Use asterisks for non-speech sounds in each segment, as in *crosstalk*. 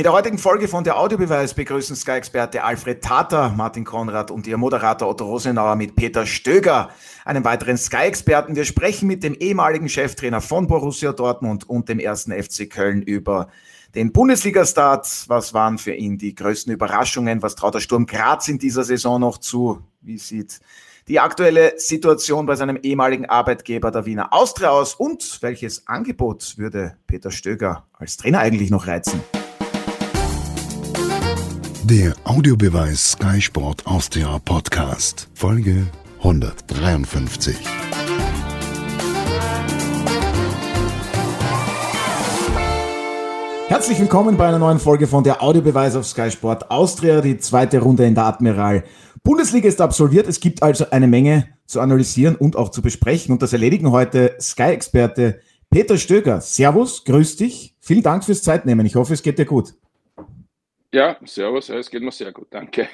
In der heutigen Folge von der Audiobeweis begrüßen Sky-Experte Alfred Tater, Martin Konrad und ihr Moderator Otto Rosenauer mit Peter Stöger, einem weiteren Sky-Experten. Wir sprechen mit dem ehemaligen Cheftrainer von Borussia Dortmund und dem ersten FC Köln über den Bundesliga-Start. Was waren für ihn die größten Überraschungen? Was traut der Sturm Graz in dieser Saison noch zu? Wie sieht die aktuelle Situation bei seinem ehemaligen Arbeitgeber der Wiener Austria aus? Und welches Angebot würde Peter Stöger als Trainer eigentlich noch reizen? Der Audiobeweis Sky Sport Austria Podcast, Folge 153. Herzlich willkommen bei einer neuen Folge von der Audiobeweis auf Sky Sport Austria. Die zweite Runde in der Admiral Bundesliga ist absolviert. Es gibt also eine Menge zu analysieren und auch zu besprechen. Und das erledigen heute Sky-Experte Peter Stöger. Servus, grüß dich. Vielen Dank fürs Zeitnehmen. Ich hoffe, es geht dir gut. Ja, servus, es geht mir sehr gut, danke.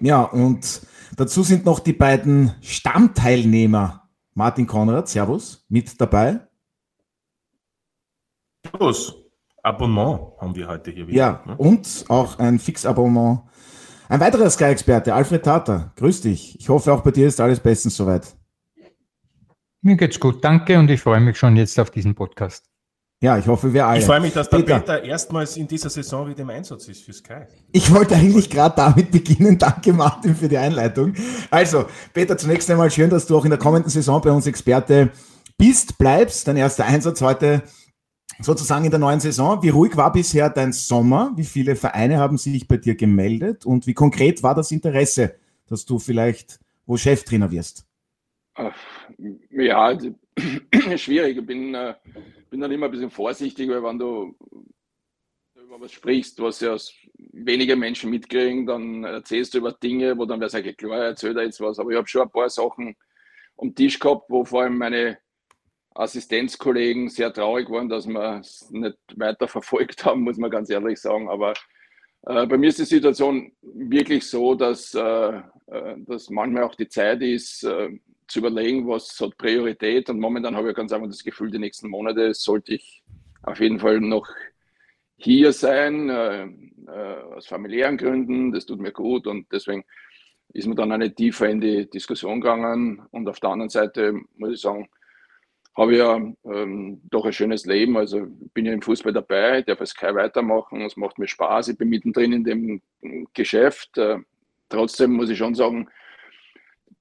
Ja, und dazu sind noch die beiden Stammteilnehmer. Martin Konrad, servus, mit dabei. Servus, Abonnement haben wir heute hier wieder. Ja, ne? und auch ein Fixabonnement. Ein weiterer Sky-Experte, Alfred Tata, grüß dich. Ich hoffe, auch bei dir ist alles bestens soweit. Mir geht's gut, danke und ich freue mich schon jetzt auf diesen Podcast. Ja, ich hoffe, wir alle. Ich freue mich, dass der Peter, Peter erstmals in dieser Saison wieder im Einsatz ist für Sky. Ich wollte eigentlich gerade damit beginnen. *laughs* Danke, Martin, für die Einleitung. Also, Peter, zunächst einmal schön, dass du auch in der kommenden Saison bei uns Experte bist, bleibst. Dein erster Einsatz heute sozusagen in der neuen Saison. Wie ruhig war bisher dein Sommer? Wie viele Vereine haben sich bei dir gemeldet? Und wie konkret war das Interesse, dass du vielleicht wo Cheftrainer wirst? Ja, *clears throat* schwierig. Ich bin äh, bin dann immer ein bisschen vorsichtig, weil wenn du über was sprichst, was ja wenige Menschen mitkriegen, dann erzählst du über Dinge, wo dann wäre es eigentlich klar, erzählt er jetzt was. Aber ich habe schon ein paar Sachen am Tisch gehabt, wo vor allem meine Assistenzkollegen sehr traurig waren, dass wir es nicht weiter verfolgt haben, muss man ganz ehrlich sagen. Aber äh, bei mir ist die Situation wirklich so, dass, äh, äh dass manchmal auch die Zeit ist, äh, zu überlegen, was hat Priorität. Und momentan habe ich ganz einfach das Gefühl, die nächsten Monate sollte ich auf jeden Fall noch hier sein, äh, äh, aus familiären Gründen. Das tut mir gut und deswegen ist man dann auch nicht tiefer in die Diskussion gegangen. Und auf der anderen Seite muss ich sagen, habe ich ja ähm, doch ein schönes Leben. Also bin ja im Fußball dabei, darf es Sky weitermachen, es macht mir Spaß. Ich bin mittendrin in dem Geschäft. Äh, trotzdem muss ich schon sagen,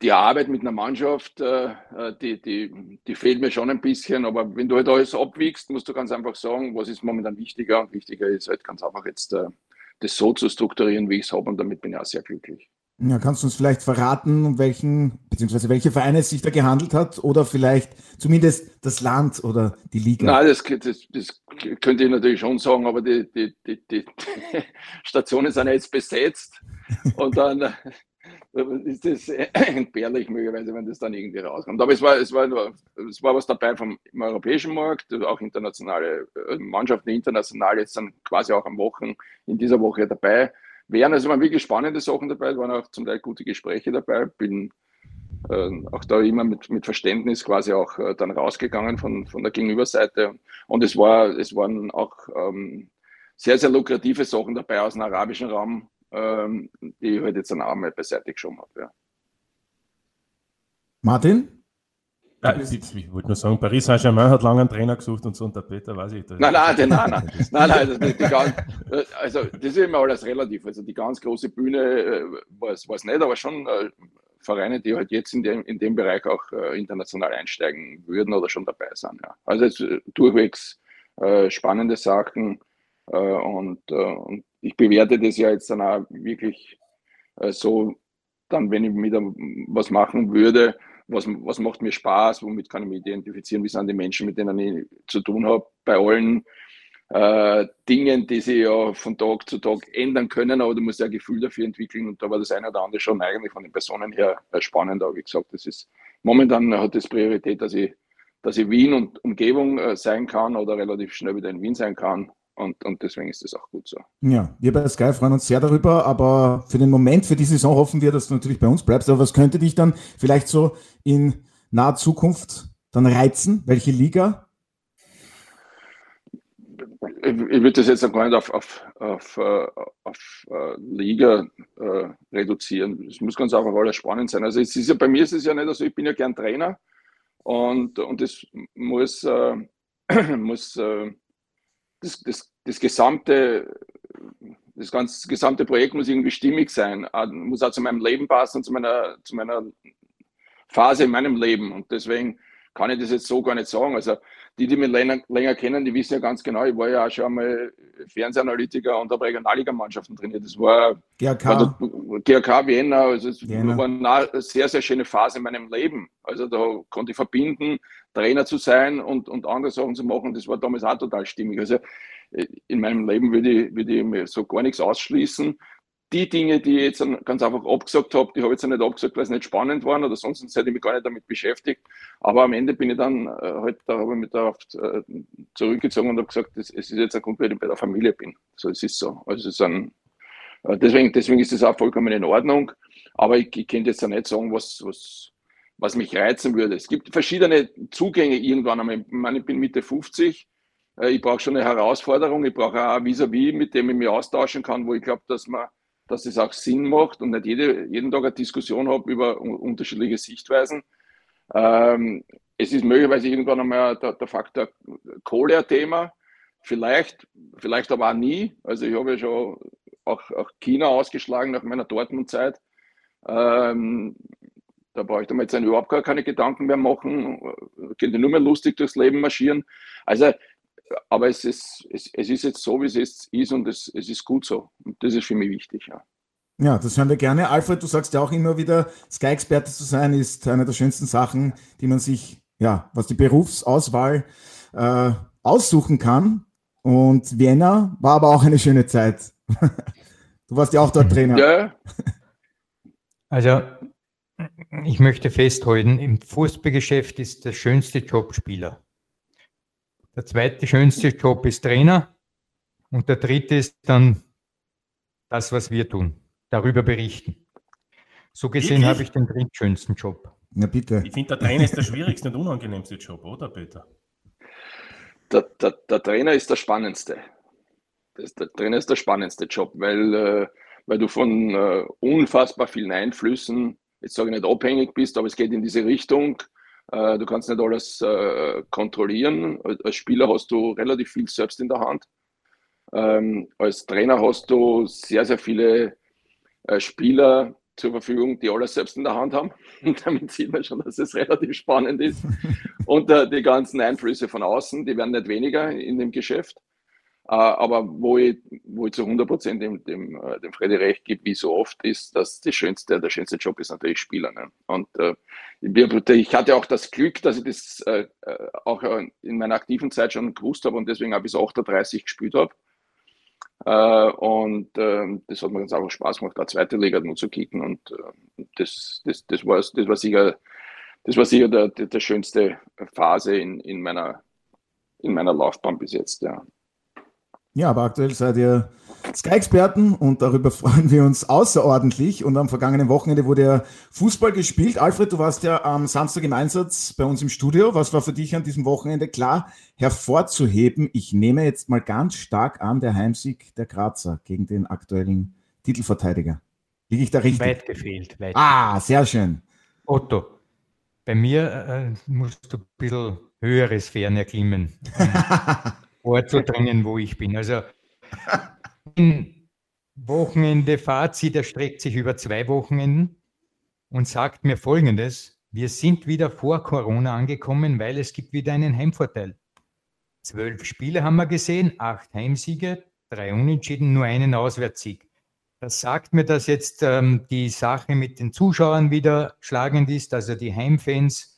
die Arbeit mit einer Mannschaft, äh, äh, die, die, die fehlt mir schon ein bisschen. Aber wenn du halt alles abwiegst, musst du ganz einfach sagen, was ist momentan wichtiger. Und wichtiger ist halt ganz einfach jetzt äh, das so zu strukturieren, wie ich es habe. Und damit bin ich auch sehr glücklich. Ja, kannst du uns vielleicht verraten, um welchen, beziehungsweise welche Vereine es sich da gehandelt hat oder vielleicht zumindest das Land oder die Liga? Nein, das, das, das könnte ich natürlich schon sagen, aber die, die, die, die *laughs* Stationen sind jetzt besetzt und dann ist das *laughs* entbehrlich möglicherweise, wenn das dann irgendwie rauskommt. Aber es war, es war, es war was dabei vom europäischen Markt, auch internationale äh, Mannschaften, international jetzt dann quasi auch am Wochen, in dieser Woche dabei wären. Also waren wirklich spannende Sachen dabei, waren auch zum Teil gute Gespräche dabei. Bin äh, auch da immer mit, mit Verständnis quasi auch äh, dann rausgegangen von, von der Gegenüberseite. Und es war, es waren auch ähm, sehr, sehr lukrative Sachen dabei aus dem arabischen Raum, ähm, die ich halt jetzt dann auch mal beiseite geschoben habe. Ja. Martin? Ja, ich, ich, wollte nur sagen, Paris Saint-Germain hat lange einen Trainer gesucht und so, und der Peter weiß ich. Das nein, nein, nein, nein, nein, nein, also, die, die ganz, also das ist immer alles relativ. Also die ganz große Bühne äh, war es nicht, aber schon äh, Vereine, die halt jetzt in dem, in dem Bereich auch äh, international einsteigen würden oder schon dabei sind. Ja. Also jetzt, äh, durchwegs äh, spannende Sachen und, und ich bewerte das ja jetzt dann auch wirklich äh, so, dann, wenn ich wieder was machen würde, was, was macht mir Spaß, womit kann ich mich identifizieren, wie sind die Menschen, mit denen ich zu tun habe, bei allen äh, Dingen, die sich ja von Tag zu Tag ändern können, aber du musst ja ein Gefühl dafür entwickeln und da war das eine oder andere schon eigentlich von den Personen her äh, spannend, aber wie gesagt, das ist momentan hat das Priorität, dass ich, dass ich Wien und Umgebung äh, sein kann oder relativ schnell wieder in Wien sein kann und, und deswegen ist das auch gut so. Ja, wir bei Sky freuen uns sehr darüber, aber für den Moment, für die Saison hoffen wir, dass du natürlich bei uns bleibst. Aber was könnte dich dann vielleicht so in naher Zukunft dann reizen? Welche Liga? ich, würde das jetzt gar nicht auf, auf, auf, äh, auf uh, Liga uh, reduzieren. Es muss ganz einfach alles spannend sein. Also es ist ja, bei mir ist es ja nicht so, ich bin ja gern Trainer und, und das muss, uh, *clears throat* muss das, das, das gesamte das ganze gesamte Projekt muss irgendwie stimmig sein, muss auch zu meinem Leben passen, zu meiner, zu meiner Phase in meinem Leben. Und deswegen kann ich das jetzt so gar nicht sagen. Also die, die mich länger, länger kennen, die wissen ja ganz genau, ich war ja auch schon einmal Fernsehanalytiker und habe Regionalligamannschaften trainiert. Das war GRK, war GRK Vienna. Also es Vienna. war eine sehr, sehr schöne Phase in meinem Leben. Also da konnte ich verbinden, Trainer zu sein und, und andere Sachen zu machen. Das war damals auch total stimmig. Also in meinem Leben würde ich, würde ich mir so gar nichts ausschließen die Dinge, die ich jetzt ganz einfach abgesagt habe, die habe ich jetzt nicht abgesagt, weil es nicht spannend waren oder sonst hätte ich mich gar nicht damit beschäftigt. Aber am Ende bin ich dann äh, halt, da habe ich mich darauf äh, zurückgezogen und habe gesagt, es ist jetzt ein Grund, weil ich bei der Familie bin. So, es ist so. Also es ist ein, äh, deswegen, deswegen ist das auch vollkommen in Ordnung. Aber ich, ich könnte jetzt ja nicht sagen, was, was, was mich reizen würde. Es gibt verschiedene Zugänge irgendwann. Ich, meine, ich bin Mitte 50. Äh, ich brauche schon eine Herausforderung. Ich brauche auch Vis-à-vis, -vis, mit dem ich mich austauschen kann, wo ich glaube, dass man dass es auch Sinn macht und nicht jede, jeden Tag eine Diskussion habe über unterschiedliche Sichtweisen. Ähm, es ist möglicherweise irgendwann einmal der, der Faktor Kohle ein Thema, vielleicht, vielleicht aber auch nie. Also ich habe ja schon auch, auch China ausgeschlagen nach meiner Dortmund-Zeit. Ähm, da brauche ich mir jetzt überhaupt gar keine Gedanken mehr machen, könnte nur mehr lustig durchs Leben marschieren. Also aber es ist, es, es ist jetzt so, wie es jetzt ist und es, es ist gut so. Und das ist für mich wichtig, ja. Ja, das hören wir gerne. Alfred, du sagst ja auch immer wieder, Sky-Experte zu sein ist eine der schönsten Sachen, die man sich, ja, was die Berufsauswahl äh, aussuchen kann. Und Vienna war aber auch eine schöne Zeit. *laughs* du warst ja auch dort Trainer. Ja. *laughs* Also, ich möchte festhalten, im Fußballgeschäft ist der schönste Job Spieler. Der zweite schönste Job ist Trainer und der dritte ist dann das, was wir tun, darüber berichten. So gesehen habe ich den drittschönsten Job. Na bitte. Ich finde, der Trainer ist der schwierigste und unangenehmste Job, oder Peter? Der, der, der Trainer ist der spannendste. Das, der Trainer ist der spannendste Job, weil, äh, weil du von äh, unfassbar vielen Einflüssen, jetzt sage ich nicht abhängig bist, aber es geht in diese Richtung. Äh, du kannst nicht alles äh, kontrollieren. Als Spieler hast du relativ viel selbst in der Hand. Ähm, als Trainer hast du sehr, sehr viele äh, Spieler zur Verfügung, die alles selbst in der Hand haben. *laughs* Und damit sieht man schon, dass es relativ spannend ist. *laughs* Und die ganzen Einflüsse von außen, die werden nicht weniger in dem Geschäft. Äh, aber wo ich, wo ich zu 100 Prozent dem, dem, äh, dem Freddy recht gebe, wie so oft, ist, dass das schönste, der schönste Job ist natürlich Spieler. Ne? Und äh, ich hatte auch das Glück, dass ich das äh, äh auch in meiner aktiven Zeit schon gewusst habe und deswegen auch bis 38 gespielt habe. Äh, und äh, das hat mir ganz einfach Spaß gemacht, da zweite Liga nur zu kicken. Und das, das, das, war, das war sicher, das war sicher der, der, der schönste Phase in, in, meiner, in meiner Laufbahn bis jetzt. Ja. Ja, aber aktuell seid ihr Sky-Experten und darüber *laughs* freuen wir uns außerordentlich. Und am vergangenen Wochenende wurde ja Fußball gespielt. Alfred, du warst ja am Samstag im Einsatz bei uns im Studio. Was war für dich an diesem Wochenende klar hervorzuheben? Ich nehme jetzt mal ganz stark an, der Heimsieg der Grazer gegen den aktuellen Titelverteidiger. Liege ich da richtig? Weit gefehlt. Weit ah, sehr schön. Otto, bei mir äh, musst du ein bisschen höhere Sphären erklimmen. *laughs* vorzudringen, wo ich bin. Also Wochenende Fazit erstreckt sich über zwei Wochenenden und sagt mir Folgendes. Wir sind wieder vor Corona angekommen, weil es gibt wieder einen Heimvorteil. Zwölf Spiele haben wir gesehen, acht Heimsiege, drei Unentschieden, nur einen Auswärtssieg. Das sagt mir, dass jetzt ähm, die Sache mit den Zuschauern wieder schlagend ist, also die Heimfans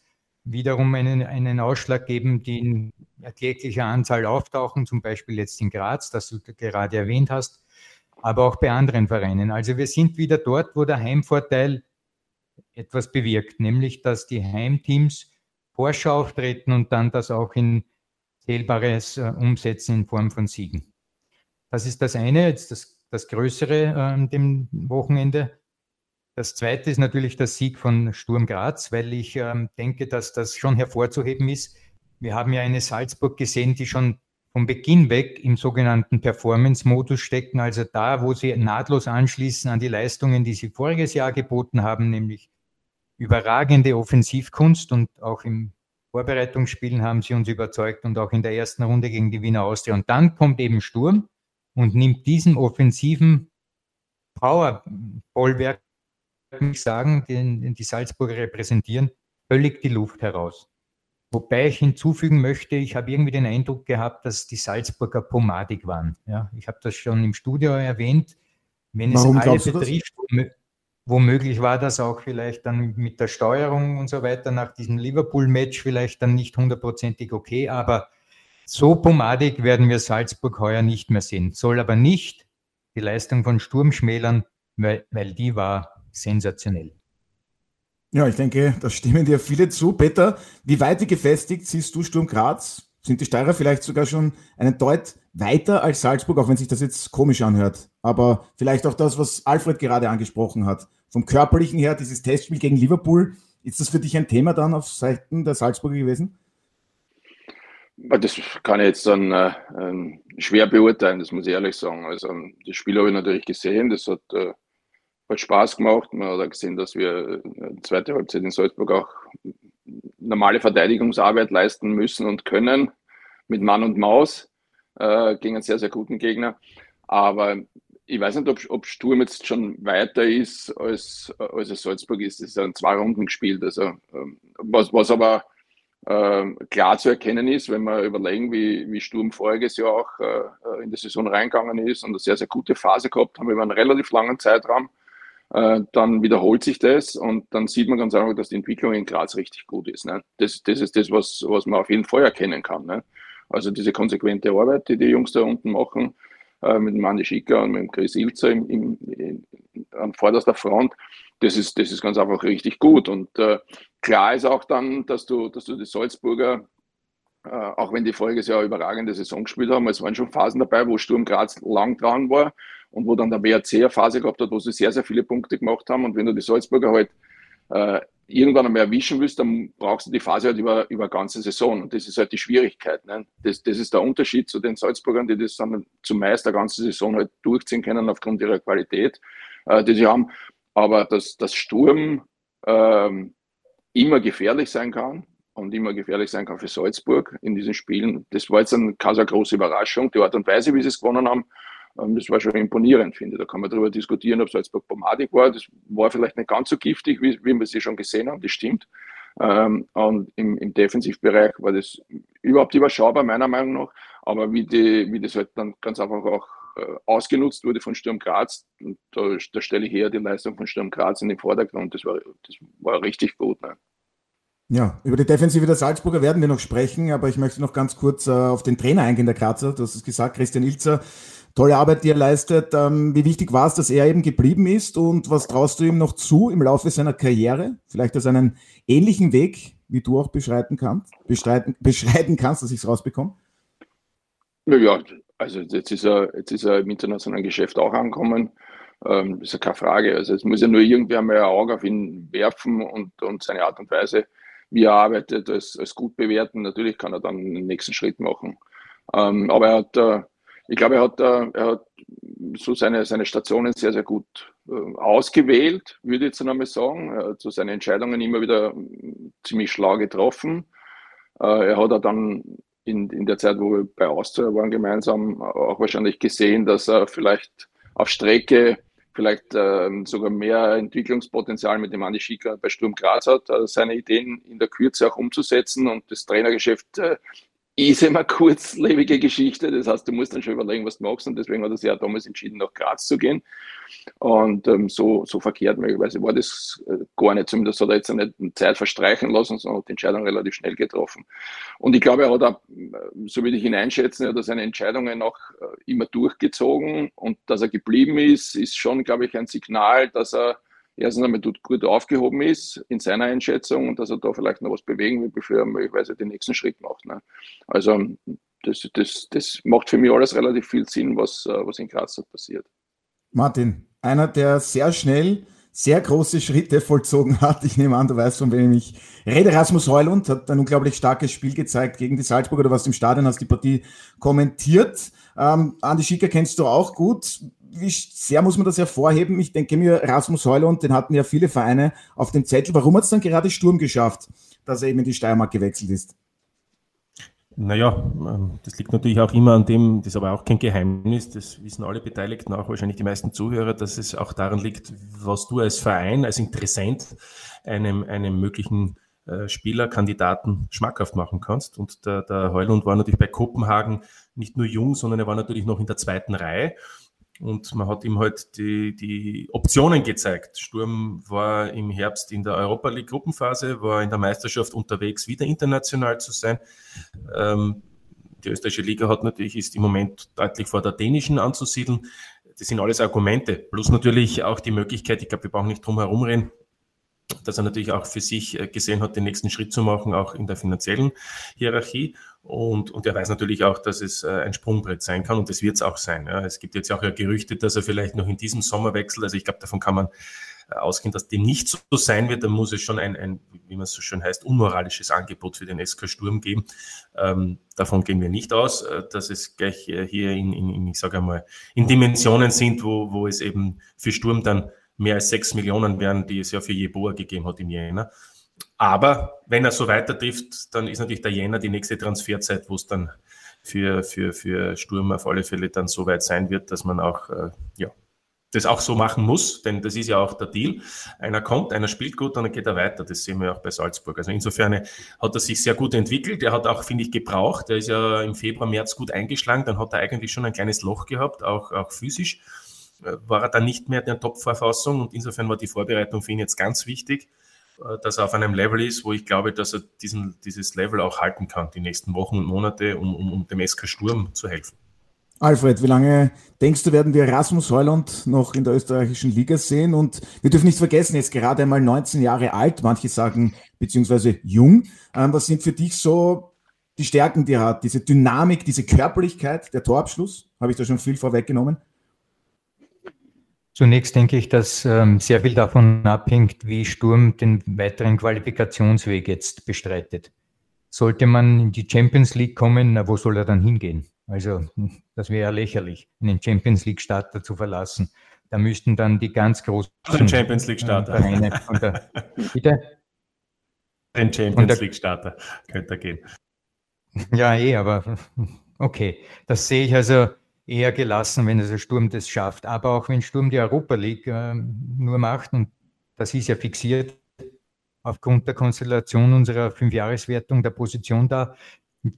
wiederum einen, einen Ausschlag geben, die in erkläglicher Anzahl auftauchen, zum Beispiel jetzt in Graz, das du gerade erwähnt hast, aber auch bei anderen Vereinen. Also wir sind wieder dort, wo der Heimvorteil etwas bewirkt, nämlich dass die Heimteams forscher auftreten und dann das auch in zählbares äh, umsetzen in Form von Siegen. Das ist das eine, jetzt das, das Größere äh, an dem Wochenende. Das zweite ist natürlich der Sieg von Sturm Graz, weil ich ähm, denke, dass das schon hervorzuheben ist. Wir haben ja eine Salzburg gesehen, die schon von Beginn weg im sogenannten Performance-Modus stecken, also da, wo sie nahtlos anschließen an die Leistungen, die sie voriges Jahr geboten haben, nämlich überragende Offensivkunst und auch im Vorbereitungsspielen haben sie uns überzeugt und auch in der ersten Runde gegen die Wiener Austria. Und dann kommt eben Sturm und nimmt diesen offensiven Power-Bollwerk, ich sagen, den, die Salzburger repräsentieren, völlig die Luft heraus. Wobei ich hinzufügen möchte, ich habe irgendwie den Eindruck gehabt, dass die Salzburger pomadig waren. Ja, ich habe das schon im Studio erwähnt. Wenn Warum es alle betrifft, womöglich war das auch vielleicht dann mit der Steuerung und so weiter nach diesem Liverpool-Match vielleicht dann nicht hundertprozentig okay, aber so pomadig werden wir Salzburg heuer nicht mehr sehen. Soll aber nicht die Leistung von Sturm schmälern, weil, weil die war sensationell. Ja, ich denke, da stimmen dir viele zu. Peter, wie weit gefestigt siehst du Sturm Graz? Sind die Steirer vielleicht sogar schon einen Deut weiter als Salzburg, auch wenn sich das jetzt komisch anhört? Aber vielleicht auch das, was Alfred gerade angesprochen hat. Vom körperlichen her, dieses Testspiel gegen Liverpool, ist das für dich ein Thema dann auf Seiten der Salzburger gewesen? Das kann ich jetzt dann äh, ähm, schwer beurteilen, das muss ich ehrlich sagen. Also das Spiel habe ich natürlich gesehen, das hat äh, hat Spaß gemacht. Man hat gesehen, dass wir äh, zweite Halbzeit in Salzburg auch normale Verteidigungsarbeit leisten müssen und können mit Mann und Maus äh, gegen einen sehr, sehr guten Gegner. Aber ich weiß nicht, ob, ob Sturm jetzt schon weiter ist, als, als es Salzburg ist. Es ist ein zwei Runden gespielt. Also, ähm, was, was aber äh, klar zu erkennen ist, wenn wir überlegen, wie, wie Sturm voriges Jahr auch äh, in die Saison reingegangen ist und eine sehr, sehr gute Phase gehabt haben über einen relativ langen Zeitraum äh, dann wiederholt sich das und dann sieht man ganz einfach, dass die Entwicklung in Graz richtig gut ist. Ne? Das, das ist das, was, was man auf jeden Fall erkennen kann. Ne? Also diese konsequente Arbeit, die die Jungs da unten machen, äh, mit dem Manni Schicker und mit dem Chris Ilzer im, im, in, an vorderster Front, das ist, das ist ganz einfach richtig gut. Und äh, klar ist auch dann, dass du, dass du die Salzburger äh, auch wenn die voriges Jahr überragende Saison gespielt haben, es waren schon Phasen dabei, wo Sturm Graz lang dran war und wo dann der WRC eine Phase gehabt hat, wo sie sehr, sehr viele Punkte gemacht haben. Und wenn du die Salzburger halt äh, irgendwann einmal erwischen willst, dann brauchst du die Phase halt über, über eine ganze Saison. Und das ist halt die Schwierigkeit. Ne? Das, das ist der Unterschied zu den Salzburgern, die das dann zumeist der ganze Saison halt durchziehen können aufgrund ihrer Qualität, äh, die sie haben. Aber dass das Sturm ähm, immer gefährlich sein kann und immer gefährlich sein kann für Salzburg in diesen Spielen, das war jetzt eine, keine große Überraschung. Die Art und Weise, wie sie es gewonnen haben, das war schon imponierend, finde ich. Da kann man darüber diskutieren, ob Salzburg pomadig war. Das war vielleicht nicht ganz so giftig, wie, wie wir sie schon gesehen haben, das stimmt. Ähm, und im, im Defensivbereich war das überhaupt überschaubar, meiner Meinung nach. Aber wie, die, wie das halt dann ganz einfach auch äh, ausgenutzt wurde von Sturm Graz, da, da stelle ich eher die Leistung von Sturm Graz in den Vordergrund. Das war, das war richtig gut. Ne? Ja, über die Defensive der Salzburger werden wir noch sprechen, aber ich möchte noch ganz kurz äh, auf den Trainer eingehen, der Grazer. Du hast es gesagt, Christian Ilzer tolle Arbeit, die er leistet. Ähm, wie wichtig war es, dass er eben geblieben ist und was traust du ihm noch zu im Laufe seiner Karriere? Vielleicht als einen ähnlichen Weg, wie du auch beschreiten kannst, beschreiten, beschreiten kannst, dass ich es rausbekomme? Ja, also jetzt ist er, jetzt ist er im internationalen Geschäft auch angekommen. Ähm, ist ja keine Frage. Also es muss ja nur irgendwer mal ein Auge auf ihn werfen und, und seine Art und Weise, wie er arbeitet, als, als gut bewerten. Natürlich kann er dann den nächsten Schritt machen. Ähm, aber er hat äh, ich glaube, er hat, äh, er hat so seine, seine Stationen sehr, sehr gut äh, ausgewählt, würde ich jetzt einmal sagen. Er hat so seine Entscheidungen immer wieder mm, ziemlich schlau getroffen. Äh, er hat auch dann in, in der Zeit, wo wir bei Austria waren gemeinsam, auch wahrscheinlich gesehen, dass er vielleicht auf Strecke vielleicht äh, sogar mehr Entwicklungspotenzial mit dem Andi Schicker bei Sturm Graz hat, seine Ideen in der Kürze auch umzusetzen und das Trainergeschäft äh, ist immer kurzlebige Geschichte. Das heißt, du musst dann schon überlegen, was du machst. Und deswegen hat er sich ja damals entschieden, nach Graz zu gehen. Und ähm, so, so verkehrt möglicherweise war das äh, gar nicht. Zumindest hat er jetzt nicht Zeit verstreichen lassen, sondern hat die Entscheidung relativ schnell getroffen. Und ich glaube, er hat auch, äh, so würde ich ihn einschätzen, er hat seine Entscheidungen auch äh, immer durchgezogen. Und dass er geblieben ist, ist schon, glaube ich, ein Signal, dass er erstens einmal gut aufgehoben ist in seiner Einschätzung und dass er da vielleicht noch was bewegen will, bevor er möglicherweise den nächsten Schritt macht. Ne? Also das, das, das macht für mich alles relativ viel Sinn, was, was in Graz passiert. Martin, einer, der sehr schnell sehr große Schritte *laughs* vollzogen hat. Ich nehme an, du weißt, von wem ich rede. Rasmus Heulund hat ein unglaublich starkes Spiel gezeigt gegen die Salzburger. Du warst im Stadion, hast die Partie kommentiert. Ähm, Andi Schicker kennst du auch gut. Wie sehr muss man das hervorheben? Ich denke mir, Rasmus Heulund, den hatten ja viele Vereine auf dem Zettel. Warum hat es dann gerade Sturm geschafft, dass er eben in die Steiermark gewechselt ist? Naja, ähm, das liegt natürlich auch immer an dem, das ist aber auch kein Geheimnis, das wissen alle Beteiligten, auch wahrscheinlich die meisten Zuhörer, dass es auch daran liegt, was du als Verein, als Interessent einem, einem möglichen äh, Spielerkandidaten schmackhaft machen kannst. Und der, der Heulund war natürlich bei Kopenhagen nicht nur jung, sondern er war natürlich noch in der zweiten Reihe. Und man hat ihm halt die, die Optionen gezeigt. Sturm war im Herbst in der Europa League Gruppenphase, war in der Meisterschaft unterwegs, wieder international zu sein. Ähm, die österreichische Liga hat natürlich, ist im Moment deutlich vor der dänischen anzusiedeln. Das sind alles Argumente. Plus natürlich auch die Möglichkeit, ich glaube, wir brauchen nicht drum herum reden, dass er natürlich auch für sich äh, gesehen hat, den nächsten Schritt zu machen, auch in der finanziellen Hierarchie. Und, und er weiß natürlich auch, dass es äh, ein Sprungbrett sein kann und das wird es auch sein. Ja. Es gibt jetzt auch ja Gerüchte, dass er vielleicht noch in diesem Sommer wechselt. Also ich glaube, davon kann man äh, ausgehen, dass dem nicht so sein wird. Dann muss es schon ein, ein wie man es so schön heißt, unmoralisches Angebot für den SK Sturm geben. Ähm, davon gehen wir nicht aus, dass es gleich hier in, in, in ich sage einmal, in Dimensionen sind, wo, wo es eben für Sturm dann mehr als sechs Millionen wären, die es ja für Jeboa gegeben hat im Jänner. Aber wenn er so weiter trifft, dann ist natürlich der Jänner die nächste Transferzeit, wo es dann für, für, für Sturm auf alle Fälle dann so weit sein wird, dass man auch, äh, ja, das auch so machen muss, denn das ist ja auch der Deal. Einer kommt, einer spielt gut und dann geht er weiter. Das sehen wir auch bei Salzburg. Also insofern hat er sich sehr gut entwickelt. Er hat auch, finde ich, gebraucht. Er ist ja im Februar, März gut eingeschlagen. Dann hat er eigentlich schon ein kleines Loch gehabt, auch, auch physisch. Äh, war er dann nicht mehr in der Top-Verfassung und insofern war die Vorbereitung für ihn jetzt ganz wichtig, dass er auf einem Level ist, wo ich glaube, dass er diesen, dieses Level auch halten kann, die nächsten Wochen und Monate, um, um, um dem SK Sturm zu helfen. Alfred, wie lange denkst du, werden wir Rasmus Heuland noch in der österreichischen Liga sehen? Und wir dürfen nicht vergessen, jetzt gerade einmal 19 Jahre alt, manche sagen, beziehungsweise jung. Ähm, was sind für dich so die Stärken, die er hat? Diese Dynamik, diese Körperlichkeit, der Torabschluss? Habe ich da schon viel vorweggenommen? Zunächst denke ich, dass ähm, sehr viel davon abhängt, wie Sturm den weiteren Qualifikationsweg jetzt bestreitet. Sollte man in die Champions League kommen, na, wo soll er dann hingehen? Also, das wäre ja lächerlich, einen Champions League Starter zu verlassen. Da müssten dann die ganz großen den Champions League Starter. Vereine von der, *laughs* bitte? Den Champions League Starter könnte er gehen. Ja, eh, aber okay. Das sehe ich also eher gelassen, wenn der Sturm das schafft. Aber auch wenn Sturm die Europa League äh, nur macht, und das ist ja fixiert aufgrund der Konstellation unserer Fünfjahreswertung der Position da,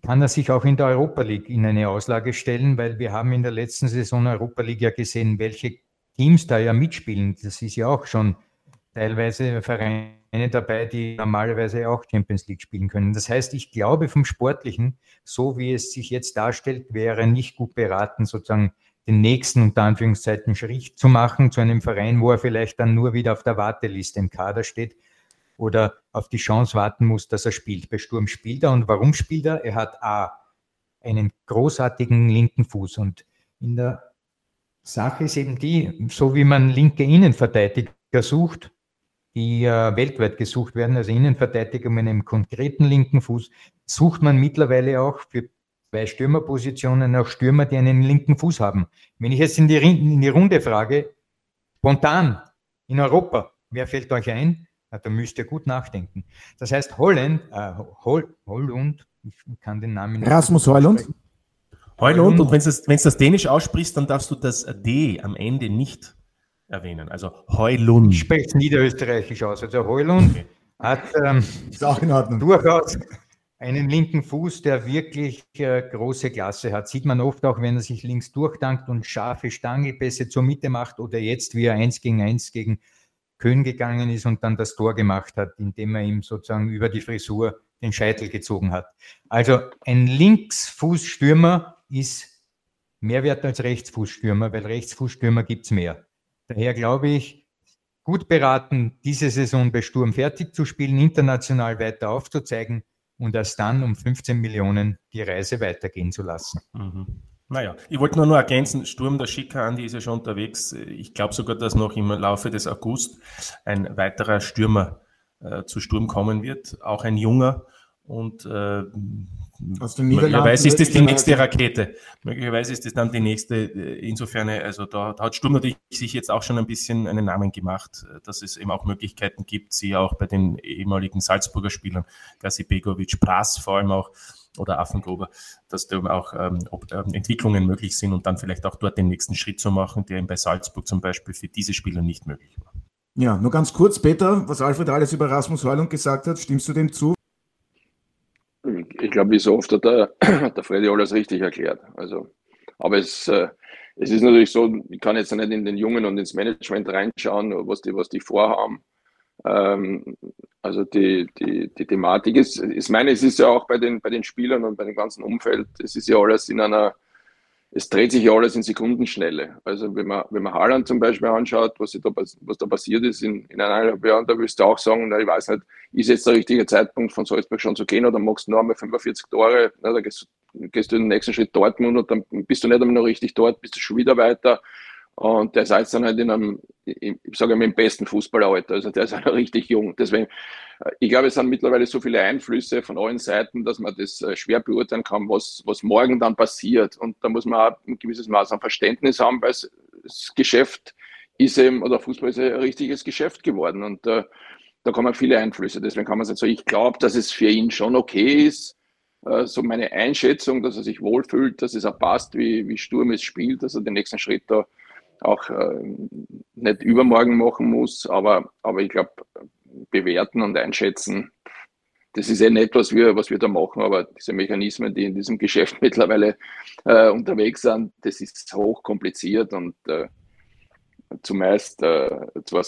kann er sich auch in der Europa League in eine Auslage stellen, weil wir haben in der letzten Saison Europa League ja gesehen, welche Teams da ja mitspielen. Das ist ja auch schon teilweise Vereine dabei, die normalerweise auch Champions League spielen können. Das heißt, ich glaube vom Sportlichen, so wie es sich jetzt darstellt, wäre nicht gut beraten, sozusagen den nächsten unter Anführungszeichen Schritt zu machen zu einem Verein, wo er vielleicht dann nur wieder auf der Warteliste im Kader steht oder auf die Chance warten muss, dass er spielt. Bei Sturm spielt er und warum spielt er? Er hat A, einen großartigen linken Fuß und in der Sache ist eben die, so wie man linke Innenverteidiger sucht, die äh, weltweit gesucht werden, also Innenverteidiger mit einem konkreten linken Fuß, sucht man mittlerweile auch für zwei Stürmerpositionen auch Stürmer, die einen linken Fuß haben. Wenn ich jetzt in die, in die Runde frage, spontan in Europa, wer fällt euch ein? Na, da müsst ihr gut nachdenken. Das heißt, Holland, äh, Hol, Hollund, ich kann den Namen nicht Rasmus Hollund? Heulund, und wenn du das, das Dänisch aussprichst, dann darfst du das D am Ende nicht erwähnen. Also Heulund. Ich spreche es niederösterreichisch aus. Also Heulund okay. hat ähm, durchaus einen linken Fuß, der wirklich äh, große Klasse hat. Sieht man oft auch, wenn er sich links durchdankt und scharfe Stangelpässe zur Mitte macht oder jetzt, wie er eins gegen eins gegen Köhn gegangen ist und dann das Tor gemacht hat, indem er ihm sozusagen über die Frisur den Scheitel gezogen hat. Also ein Linksfußstürmer ist mehr wert als Rechtsfußstürmer, weil Rechtsfußstürmer gibt es mehr. Daher glaube ich, gut beraten, diese Saison bei Sturm fertig zu spielen, international weiter aufzuzeigen und erst dann um 15 Millionen die Reise weitergehen zu lassen. Mhm. Naja, ich wollte nur noch ergänzen, Sturm der Schicker, Andi ist ja schon unterwegs. Ich glaube sogar, dass noch im Laufe des August ein weiterer Stürmer äh, zu Sturm kommen wird, auch ein junger. Und äh, möglicherweise ist das die nächste Rakete. Möglicherweise ist das dann die nächste. Äh, insofern, also da, da hat Sturm natürlich sich jetzt auch schon ein bisschen einen Namen gemacht, äh, dass es eben auch Möglichkeiten gibt, sie auch bei den ehemaligen Salzburger Spielern, Gasi Begovic, Prass vor allem auch, oder Affengruber, dass da auch ähm, ob, ähm, Entwicklungen möglich sind und dann vielleicht auch dort den nächsten Schritt zu machen, der eben bei Salzburg zum Beispiel für diese Spieler nicht möglich war. Ja, nur ganz kurz, Peter, was Alfred alles über Rasmus Heulung gesagt hat, stimmst du dem zu? Ich glaube, wie so oft hat der, *clears throat* der Freddy alles richtig erklärt. Also, aber es, äh, es ist natürlich so, ich kann jetzt nicht in den Jungen und ins Management reinschauen, was die, was die vorhaben. Ähm, also die, die, die Thematik ist, ich meine, es ist ja auch bei den, bei den Spielern und bei dem ganzen Umfeld, es ist ja alles in einer, es dreht sich ja alles in Sekundenschnelle. Also wenn man, wenn man Haaland zum Beispiel anschaut, was, da, was da passiert ist in, in eineinhalb Jahren, da wirst du auch sagen, na, ich weiß nicht, ist jetzt der richtige Zeitpunkt von Salzburg schon zu gehen oder magst du noch einmal 45 Tore, na, da gehst, gehst, du den nächsten Schritt Dortmund und dann bist du nicht einmal noch richtig dort, bist du schon wieder weiter und der ist jetzt dann halt in einem, ich sage mal, im besten Fußballeralter. Also der ist halt richtig jung. Deswegen, äh, ich glaube, es sind mittlerweile so viele Einflüsse von allen Seiten, dass man das äh, schwer beurteilen kann, was, was morgen dann passiert. Und da muss man auch ein gewisses Maß an Verständnis haben, weil das Geschäft ist eben, oder Fußball ist ein richtiges Geschäft geworden. Und äh, da kommen viele Einflüsse. Deswegen kann man sagen, so, ich glaube, dass es für ihn schon okay ist, äh, so meine Einschätzung, dass er sich wohlfühlt, dass es auch passt, wie, wie Sturm es spielt, dass er den nächsten Schritt da auch äh, nicht übermorgen machen muss, aber, aber ich glaube, bewerten und einschätzen, das ist eh nicht, was wir, was wir da machen, aber diese Mechanismen, die in diesem Geschäft *laughs* mittlerweile äh, unterwegs sind, das ist hochkompliziert und äh, zumeist äh, zwar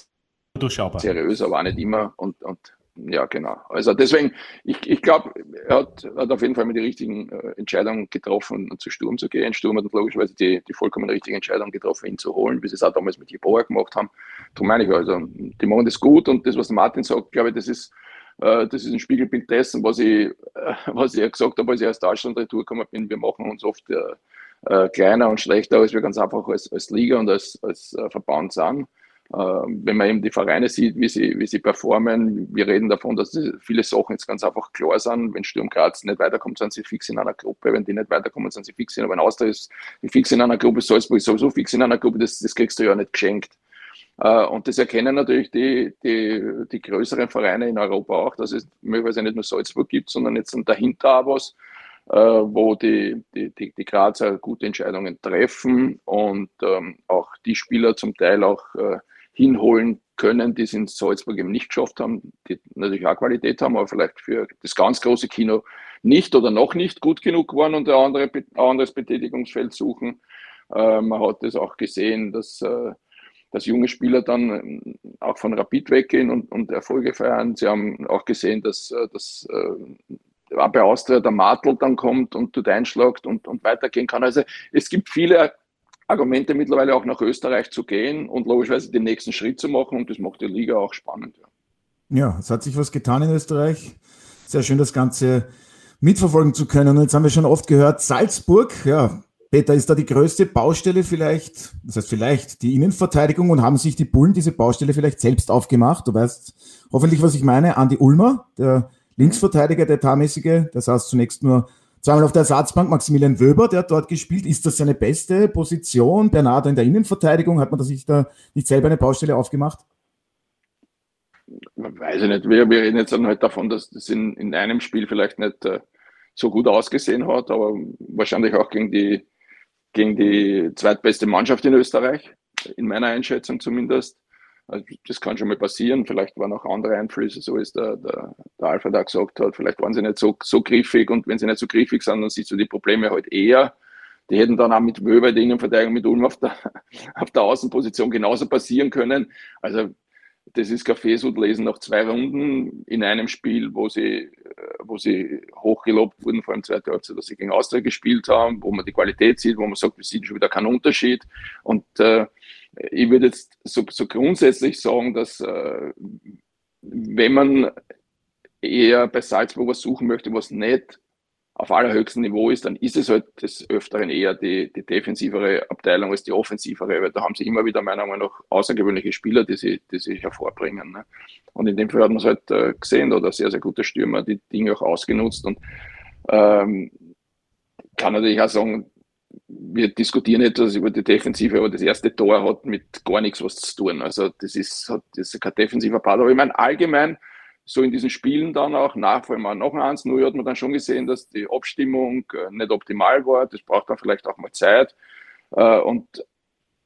seriös, aber auch nicht immer und, und ja, genau. Also deswegen, ich, ich glaube, er hat, hat auf jeden Fall mit die richtigen äh, Entscheidungen getroffen, zu Sturm zu gehen. Sturm hat logischerweise die, die vollkommen richtige Entscheidung getroffen, ihn zu holen, wie sie es auch damals mit Jeboa gemacht haben. Darum meine ich, also, die machen das gut und das, was Martin sagt, glaube ich, das ist, äh, das ist ein Spiegelbild dessen, was ich, äh, was ich ja gesagt habe, als ich aus Deutschland retour gekommen bin. Wir machen uns oft äh, äh, kleiner und schlechter, als wir ganz einfach als, als Liga und als, als äh, Verband sind. Ähm, wenn man eben die Vereine sieht, wie sie, wie sie performen, wir reden davon, dass viele Sachen jetzt ganz einfach klar sind. Wenn Sturm Graz nicht weiterkommt, sind sie fix in einer Gruppe. Wenn die nicht weiterkommen, sind sie fix in, aber wenn Austria ist fix in einer Gruppe, Salzburg ist sowieso fix in einer Gruppe, das, das kriegst du ja nicht geschenkt. Äh, und das erkennen natürlich die, die, die größeren Vereine in Europa auch, dass es möglicherweise nicht nur Salzburg gibt, sondern jetzt dahinter auch was, äh, wo die, die, die, die Grazer gute Entscheidungen treffen und ähm, auch die Spieler zum Teil auch äh, hinholen können, die es in Salzburg eben nicht geschafft haben, die natürlich auch Qualität haben, aber vielleicht für das ganz große Kino nicht oder noch nicht gut genug waren und ein, andere, ein anderes Betätigungsfeld suchen. Äh, man hat das auch gesehen, dass, äh, dass junge Spieler dann äh, auch von Rapid weggehen und, und Erfolge feiern. Sie haben auch gesehen, dass, äh, dass äh, bei Austria der Martel dann kommt und tut einschlagt und, und weitergehen kann. Also es gibt viele Argumente mittlerweile auch nach Österreich zu gehen und logischerweise den nächsten Schritt zu machen und das macht die Liga auch spannend. Ja, es hat sich was getan in Österreich. Sehr schön, das Ganze mitverfolgen zu können. Und jetzt haben wir schon oft gehört, Salzburg, ja, Peter, ist da die größte Baustelle vielleicht, das heißt vielleicht die Innenverteidigung und haben sich die Bullen diese Baustelle vielleicht selbst aufgemacht? Du weißt hoffentlich, was ich meine. Andi Ulmer, der Linksverteidiger, der Tarmäßige, der saß zunächst nur Zweimal auf der Ersatzbank Maximilian Wöber, der hat dort gespielt. Ist das seine beste Position? Bernardo in der Innenverteidigung, hat man sich da nicht selber eine Baustelle aufgemacht? Weiß ich nicht. Wir, wir reden jetzt dann halt davon, dass das in, in einem Spiel vielleicht nicht äh, so gut ausgesehen hat, aber wahrscheinlich auch gegen die, gegen die zweitbeste Mannschaft in Österreich, in meiner Einschätzung zumindest. Also das kann schon mal passieren. Vielleicht waren auch andere Einflüsse, so ist der, der, der Alpha da gesagt hat. Vielleicht waren sie nicht so, so griffig und wenn sie nicht so griffig sind, dann siehst du die Probleme halt eher. Die hätten dann auch mit Wöber, der Innenverteidigung mit Ulm auf der, *laughs* auf der Außenposition genauso passieren können. Also das ist Kaffeesud-Lesen nach zwei Runden in einem Spiel, wo sie, wo sie hochgelobt wurden, vor allem zweite Halbzeit, dass sie gegen Austria gespielt haben, wo man die Qualität sieht, wo man sagt, wir sehen schon wieder keinen Unterschied. Und äh, ich würde jetzt so, so grundsätzlich sagen, dass äh, wenn man eher bei Salzburg was suchen möchte, was nicht auf allerhöchstem Niveau ist, dann ist es halt des Öfteren eher die, die defensivere Abteilung als die offensivere, weil da haben sie immer wieder meiner Meinung nach außergewöhnliche Spieler, die sie, die sie hervorbringen. Ne? Und in dem Fall hat man es halt äh, gesehen, oder sehr, sehr gute Stürmer, die Dinge auch ausgenutzt und ähm, kann natürlich auch sagen, wir diskutieren etwas über die Defensive, aber das erste Tor hat mit gar nichts was zu tun. Also das ist, das ist kein defensiver Part. Aber ich meine, allgemein, so in diesen Spielen dann auch, nach vor allem noch ein 1-0, hat man dann schon gesehen, dass die Abstimmung äh, nicht optimal war. Das braucht dann vielleicht auch mal Zeit. Äh, und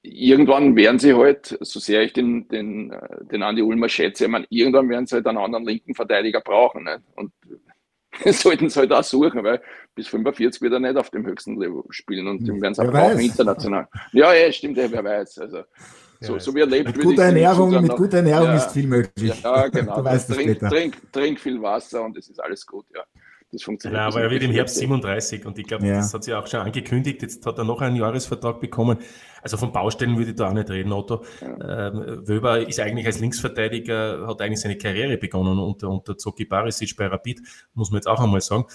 irgendwann werden sie halt, so sehr ich den, den, äh, den Andi Ulmer schätze, ich meine, irgendwann werden sie halt einen anderen linken Verteidiger brauchen. Und *laughs* sollten sie halt auch suchen, weil bis 45 wird er nicht auf dem höchsten Level spielen und den werden sie auch brauchen international. Ja, ja, stimmt, wer weiß. Also, so, so wie er lebt. Mit guter Ernährung, mit guter Ernährung ja, ist viel möglich. Ja, genau. *laughs* du weißt trink, trink, trink viel Wasser und es ist alles gut, ja. Das funktioniert. Ja, aber er wird im Herbst 37 und ich glaube, ja. das hat sie auch schon angekündigt. Jetzt hat er noch einen Jahresvertrag bekommen. Also von Baustellen würde ich da auch nicht reden, Otto. Ja. Ähm, Wöber ist eigentlich als Linksverteidiger, hat eigentlich seine Karriere begonnen unter, unter Zoki Barisic bei Rapid, muss man jetzt auch einmal sagen.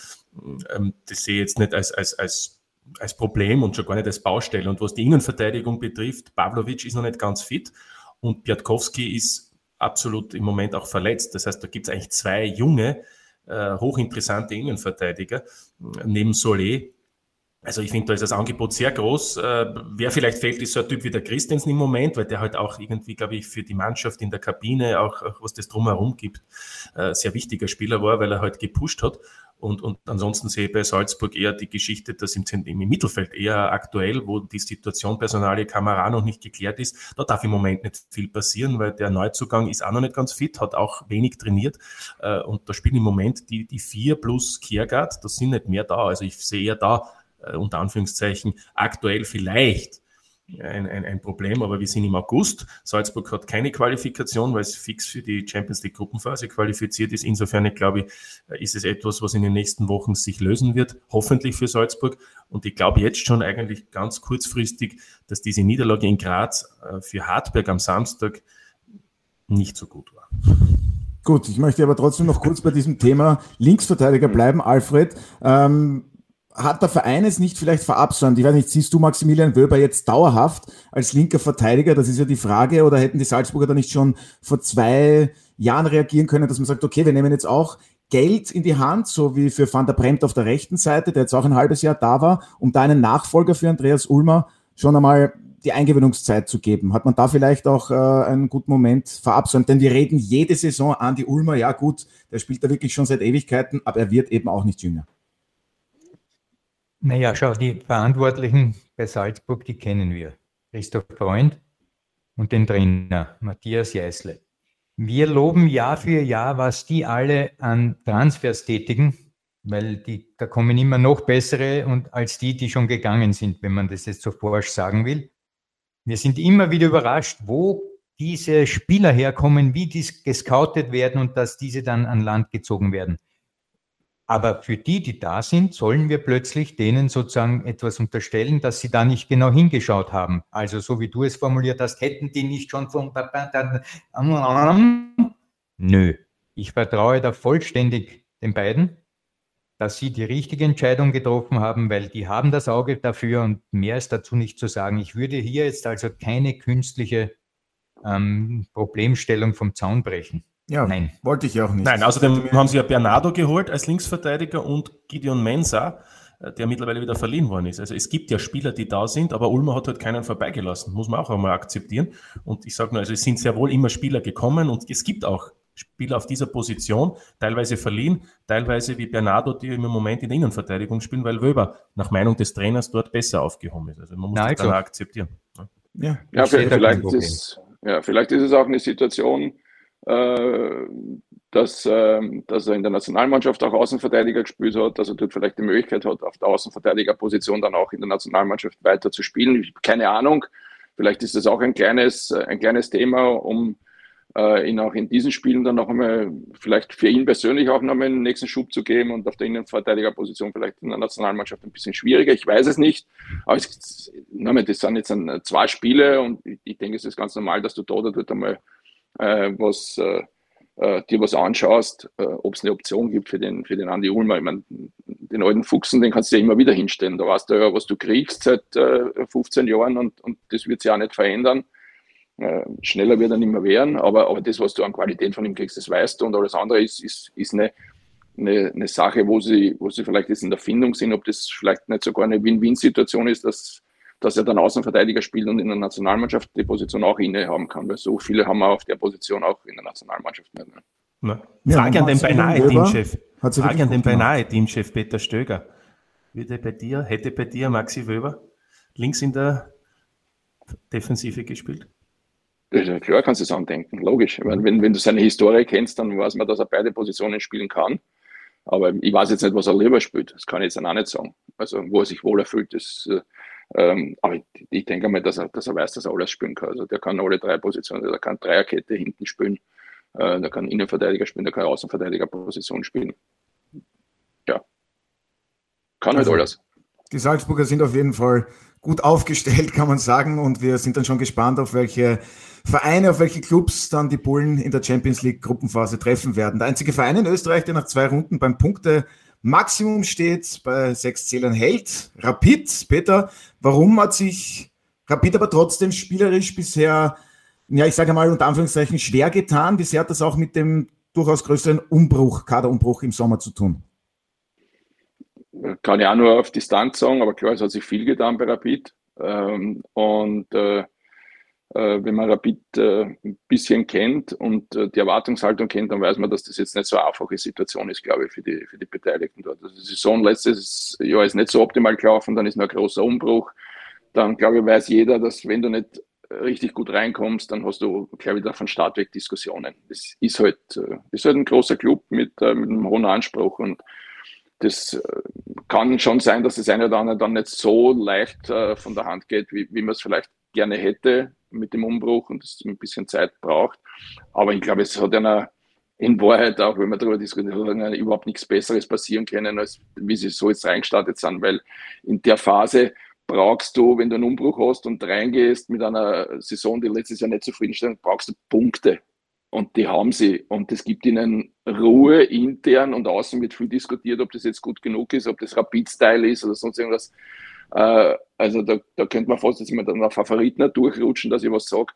Ähm, das sehe ich jetzt nicht als, als, als als Problem und schon gar nicht als Baustelle. Und was die Innenverteidigung betrifft, Pavlovic ist noch nicht ganz fit und Piatkowski ist absolut im Moment auch verletzt. Das heißt, da gibt es eigentlich zwei junge, äh, hochinteressante Innenverteidiger neben Solé. Also ich finde, da ist das Angebot sehr groß. Äh, wer vielleicht fehlt, ist so ein Typ wie der Christensen im Moment, weil der halt auch irgendwie, glaube ich, für die Mannschaft in der Kabine, auch, auch was das drumherum gibt, äh, sehr wichtiger Spieler war, weil er halt gepusht hat. Und, und ansonsten sehe ich bei Salzburg eher die Geschichte, dass im, im Mittelfeld eher aktuell, wo die Situation Personalie Kamera noch nicht geklärt ist, da darf im Moment nicht viel passieren, weil der Neuzugang ist auch noch nicht ganz fit, hat auch wenig trainiert. Äh, und da spielen im Moment die, die vier plus Kiergaard, das sind nicht mehr da. Also ich sehe eher da, äh, unter Anführungszeichen, aktuell vielleicht ein, ein, ein Problem, aber wir sind im August. Salzburg hat keine Qualifikation, weil es fix für die Champions League Gruppenphase qualifiziert ist. Insofern, ich glaube, ist es etwas, was in den nächsten Wochen sich lösen wird, hoffentlich für Salzburg. Und ich glaube jetzt schon eigentlich ganz kurzfristig, dass diese Niederlage in Graz äh, für Hartberg am Samstag nicht so gut war. Gut, ich möchte aber trotzdem noch kurz bei diesem Thema Linksverteidiger bleiben, Alfred. Ähm, hat der Verein es nicht vielleicht verabsäumt? Ich weiß nicht, siehst du Maximilian Wöber jetzt dauerhaft als linker Verteidiger? Das ist ja die Frage. Oder hätten die Salzburger da nicht schon vor zwei Jahren reagieren können, dass man sagt, okay, wir nehmen jetzt auch Geld in die Hand, so wie für Van der Bremt auf der rechten Seite, der jetzt auch ein halbes Jahr da war, um da einen Nachfolger für Andreas Ulmer schon einmal die Eingewöhnungszeit zu geben. Hat man da vielleicht auch äh, einen guten Moment verabsäumt? Denn wir reden jede Saison an die Ulmer, ja gut, der spielt da wirklich schon seit Ewigkeiten, aber er wird eben auch nicht jünger. Naja, schau, die Verantwortlichen bei Salzburg, die kennen wir. Christoph Freund und den Trainer Matthias Jeißle. Wir loben Jahr für Jahr, was die alle an Transfers tätigen, weil die, da kommen immer noch bessere und als die, die schon gegangen sind, wenn man das jetzt so forsch sagen will. Wir sind immer wieder überrascht, wo diese Spieler herkommen, wie die gescoutet werden und dass diese dann an Land gezogen werden. Aber für die, die da sind, sollen wir plötzlich denen sozusagen etwas unterstellen, dass sie da nicht genau hingeschaut haben. Also so wie du es formuliert hast, hätten die nicht schon von... Nö, ich vertraue da vollständig den beiden, dass sie die richtige Entscheidung getroffen haben, weil die haben das Auge dafür und mehr ist dazu nicht zu sagen. Ich würde hier jetzt also keine künstliche ähm, Problemstellung vom Zaun brechen. Ja, Nein. wollte ich auch nicht. Nein, außerdem haben sie ja Bernardo geholt als Linksverteidiger und Gideon Mensa, äh, der mittlerweile wieder verliehen worden ist. Also es gibt ja Spieler, die da sind, aber Ulmer hat halt keinen vorbeigelassen, muss man auch einmal akzeptieren. Und ich sage nur, also es sind sehr wohl immer Spieler gekommen und es gibt auch Spieler auf dieser Position, teilweise verliehen, teilweise wie Bernardo, die im Moment in der Innenverteidigung spielen, weil Wöber nach Meinung des Trainers dort besser aufgehoben ist. Also man muss Nein, das dann akzeptieren. Ja, ja vielleicht, ist, ja, vielleicht ist es auch eine Situation, dass, ähm, dass er in der Nationalmannschaft auch Außenverteidiger gespielt hat, dass er dort vielleicht die Möglichkeit hat, auf der Außenverteidigerposition dann auch in der Nationalmannschaft weiter zu spielen. Keine Ahnung. Vielleicht ist das auch ein kleines, ein kleines Thema, um äh, ihn auch in diesen Spielen dann noch einmal, vielleicht für ihn persönlich auch noch einmal einen nächsten Schub zu geben und auf der Innenverteidigerposition vielleicht in der Nationalmannschaft ein bisschen schwieriger. Ich weiß es nicht. Aber es, das sind jetzt zwei Spiele und ich denke, es ist ganz normal, dass du da oder dort einmal äh, was, äh, äh, dir was anschaust, äh, ob es eine Option gibt für den, für den Andi Ulmer. Ich meine, den alten Fuchsen, den kannst du ja immer wieder hinstellen. Da weißt du ja, was du kriegst seit äh, 15 Jahren und, und das wird sich auch nicht verändern. Äh, schneller wird er nicht mehr werden, aber, aber das, was du an Qualität von ihm kriegst, das weißt du und alles andere ist, ist, ist eine, eine, eine Sache, wo sie, wo sie vielleicht jetzt in der Findung sind, ob das vielleicht nicht sogar eine Win-Win-Situation ist, dass, dass er dann Außenverteidiger spielt und in der Nationalmannschaft die Position auch innehaben kann, weil so viele haben wir auf der Position auch in der Nationalmannschaft nicht. Ne? Frage an den beinahe Teamchef. Frage an den beinahe Teamchef Peter Stöger. Würde bei dir, hätte bei dir Maxi Wöber links in der Defensive gespielt? Ja, klar kannst du es andenken, logisch. Meine, wenn, wenn du seine Historie kennst, dann weiß man, dass er beide Positionen spielen kann. Aber ich weiß jetzt nicht, was er lieber spielt. Das kann ich jetzt auch nicht sagen. Also, wo er sich wohl erfüllt, das, äh, ähm, aber ich, ich, denke mal, dass er, dass er weiß, dass er alles spielen kann. Also, der kann alle drei Positionen, der kann Dreierkette hinten spielen, äh, der kann Innenverteidiger spielen, der kann Außenverteidigerposition spielen. Ja. Kann halt also, halt alles. Die Salzburger sind auf jeden Fall gut aufgestellt, kann man sagen. Und wir sind dann schon gespannt, auf welche Vereine, auf welche Clubs dann die Bullen in der Champions League Gruppenphase treffen werden. Der einzige Verein in Österreich, der nach zwei Runden beim Punkte Maximum steht, bei sechs Zählern hält. Rapid, Peter, warum hat sich Rapid aber trotzdem spielerisch bisher, ja, ich sage mal unter Anführungszeichen, schwer getan? Bisher hat das auch mit dem durchaus größeren Umbruch, Kaderumbruch im Sommer zu tun? Kann ich auch nur auf Distanz sagen, aber klar, es hat sich viel getan bei Rapid. Ähm, und äh, wenn man Rapid äh, ein bisschen kennt und äh, die Erwartungshaltung kennt, dann weiß man, dass das jetzt nicht so eine einfache Situation ist, glaube ich, für die, für die Beteiligten dort. Also die Saison letztes Jahr ist nicht so optimal gelaufen, dann ist noch ein großer Umbruch. Dann, glaube ich, weiß jeder, dass wenn du nicht richtig gut reinkommst, dann hast du, glaube ich, da von Start weg Diskussionen. Das ist halt, ist halt ein großer Club mit, mit einem hohen Anspruch und das kann schon sein, dass das eine oder andere dann nicht so leicht von der Hand geht, wie, wie man es vielleicht gerne hätte mit dem Umbruch und es ein bisschen Zeit braucht. Aber ich glaube, es hat einer in Wahrheit auch, wenn wir darüber diskutieren, überhaupt nichts Besseres passieren können, als wie sie so jetzt reingestartet sind, weil in der Phase brauchst du, wenn du einen Umbruch hast und reingehst mit einer Saison, die letztes Jahr nicht zufriedenstellend, brauchst du Punkte. Und die haben sie. Und es gibt ihnen Ruhe intern und außen wird viel diskutiert, ob das jetzt gut genug ist, ob das Rapid-Style ist oder sonst irgendwas. Äh, also da, da könnte man fast jetzt mit einer Favoriten durchrutschen, dass ich was sage,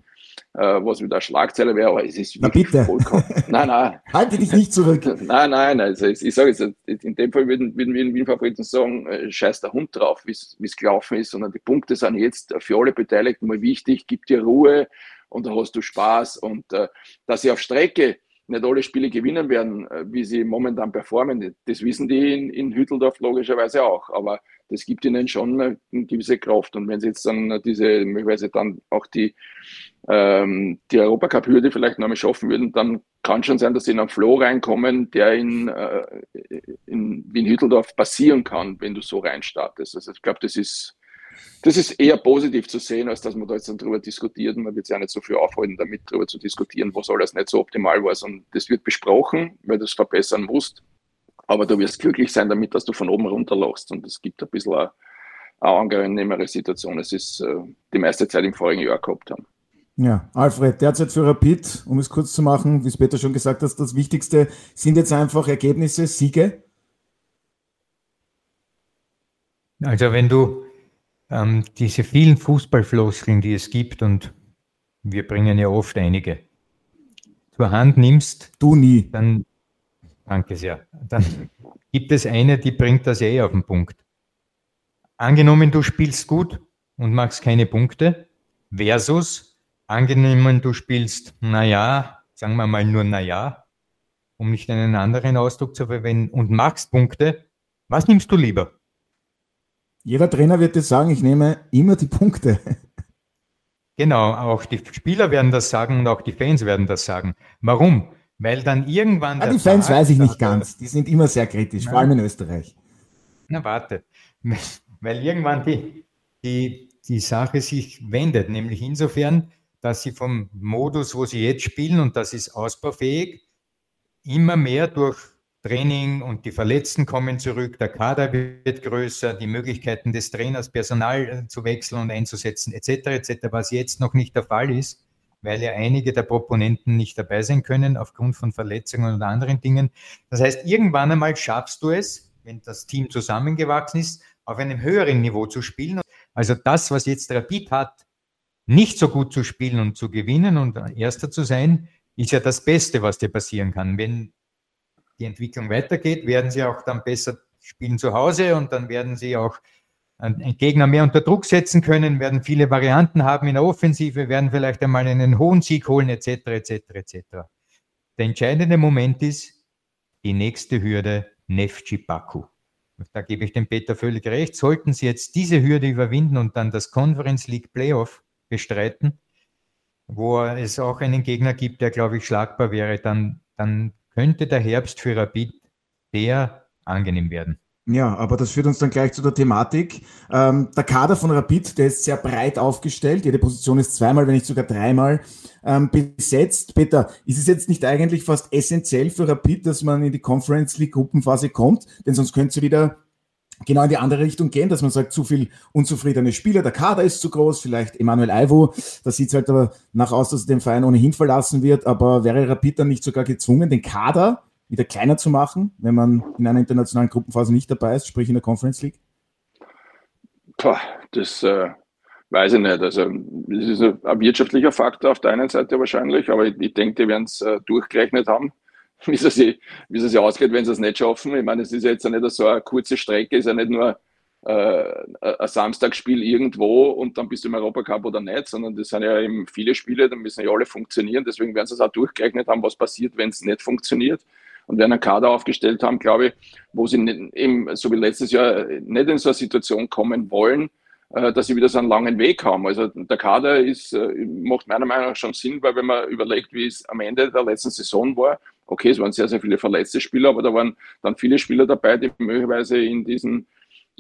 äh, was wieder eine Schlagzeile wäre, aber es ist Na bitte. vollkommen. *laughs* Nein, nein. Halte dich nicht zurück. *laughs* Nein, nein, also ich, ich sage jetzt, in dem Fall würden, würden wir in Wien Favoriten sagen, äh, scheiß der Hund drauf, wie es gelaufen ist, sondern die Punkte sind jetzt für alle Beteiligten mal wichtig, gib dir Ruhe und da hast du Spaß und äh, dass sie auf Strecke nicht alle Spiele gewinnen werden, äh, wie sie momentan performen. Das wissen die in, in Hütteldorf logischerweise auch. Aber das gibt ihnen schon eine, gewisse Kraft. Und wenn sie jetzt dann diese, möglicherweise dann auch die, ähm, die Europacup-Hürde vielleicht noch einmal schaffen würden, dann kann schon sein, dass sie in einen Flow reinkommen, der in, äh, in Wien Hütteldorf passieren kann, wenn du so reinstartest. Also ich glaube, das ist das ist eher positiv zu sehen, als dass man da jetzt dann drüber diskutiert. Man wird sich ja nicht so viel aufhalten, damit darüber zu diskutieren, was alles nicht so optimal war, sondern das wird besprochen, weil du es verbessern musst. Aber du wirst glücklich sein damit, dass du von oben runter lachst. Und es gibt ein bisschen eine, eine angenehmere Situation, als es äh, die meiste Zeit im vorigen Jahr gehabt haben. Ja, Alfred, derzeit für Rapid, um es kurz zu machen, wie es Peter schon gesagt hat, das Wichtigste sind jetzt einfach Ergebnisse, Siege. Also wenn du ähm, diese vielen Fußballfloskeln, die es gibt, und wir bringen ja oft einige, zur Hand nimmst, du nie, dann, danke sehr, dann gibt es eine, die bringt das eh auf den Punkt. Angenommen, du spielst gut und machst keine Punkte, versus angenommen, du spielst, naja, sagen wir mal nur naja, um nicht einen anderen Ausdruck zu verwenden, und machst Punkte, was nimmst du lieber? Jeder Trainer wird das sagen, ich nehme immer die Punkte. Genau, auch die Spieler werden das sagen und auch die Fans werden das sagen. Warum? Weil dann irgendwann. Ja, die Fans Tag, weiß ich nicht ganz. Die sind immer sehr kritisch, na, vor allem in Österreich. Na, warte. *laughs* Weil irgendwann die, die, die Sache sich wendet, nämlich insofern, dass sie vom Modus, wo sie jetzt spielen, und das ist ausbaufähig, immer mehr durch Training und die Verletzten kommen zurück, der Kader wird größer, die Möglichkeiten des Trainers, Personal äh, zu wechseln und einzusetzen, etc., etc., was jetzt noch nicht der Fall ist, weil ja einige der Proponenten nicht dabei sein können aufgrund von Verletzungen und anderen Dingen. Das heißt, irgendwann einmal schaffst du es, wenn das Team zusammengewachsen ist, auf einem höheren Niveau zu spielen. Also das, was jetzt Rapid hat, nicht so gut zu spielen und zu gewinnen und Erster zu sein, ist ja das Beste, was dir passieren kann. Wenn die Entwicklung weitergeht, werden sie auch dann besser spielen zu Hause und dann werden sie auch einen Gegner mehr unter Druck setzen können, werden viele Varianten haben in der Offensive, werden vielleicht einmal einen hohen Sieg holen, etc., etc., etc. Der entscheidende Moment ist die nächste Hürde, Nefci Baku. Da gebe ich dem Peter völlig recht. Sollten sie jetzt diese Hürde überwinden und dann das Conference League Playoff bestreiten, wo es auch einen Gegner gibt, der, glaube ich, schlagbar wäre, dann, dann könnte der Herbst für Rapid sehr angenehm werden. Ja, aber das führt uns dann gleich zu der Thematik. Ähm, der Kader von Rapid, der ist sehr breit aufgestellt. Jede Position ist zweimal, wenn nicht sogar dreimal ähm, besetzt. Peter, ist es jetzt nicht eigentlich fast essentiell für Rapid, dass man in die Conference League Gruppenphase kommt? Denn sonst könnte es wieder genau in die andere Richtung gehen, dass man sagt, zu viel unzufriedene Spieler, der Kader ist zu groß, vielleicht Emanuel Aivo, da sieht es halt aber nach aus, dass er den Verein ohnehin verlassen wird, aber wäre Rapid dann nicht sogar gezwungen, den Kader wieder kleiner zu machen, wenn man in einer internationalen Gruppenphase nicht dabei ist, sprich in der Conference League? Boah, das äh, weiß ich nicht. Also, das ist ein wirtschaftlicher Faktor auf der einen Seite wahrscheinlich, aber ich, ich denke, die werden es äh, durchgerechnet haben, wie es sich, wie es sich ausgeht, wenn sie es nicht schaffen. Ich meine, es ist jetzt ja nicht so eine kurze Strecke, es ist ja nicht nur äh, ein Samstagsspiel irgendwo und dann bist du im Europacup oder nicht, sondern das sind ja eben viele Spiele, da müssen ja alle funktionieren. Deswegen werden sie es auch durchgerechnet haben, was passiert, wenn es nicht funktioniert und werden einen Kader aufgestellt haben, glaube ich, wo sie eben, so wie letztes Jahr nicht in so eine Situation kommen wollen, äh, dass sie wieder so einen langen Weg haben. Also der Kader ist, äh, macht meiner Meinung nach schon Sinn, weil wenn man überlegt, wie es am Ende der letzten Saison war, okay, es waren sehr, sehr viele verletzte Spieler, aber da waren dann viele Spieler dabei, die möglicherweise in diesen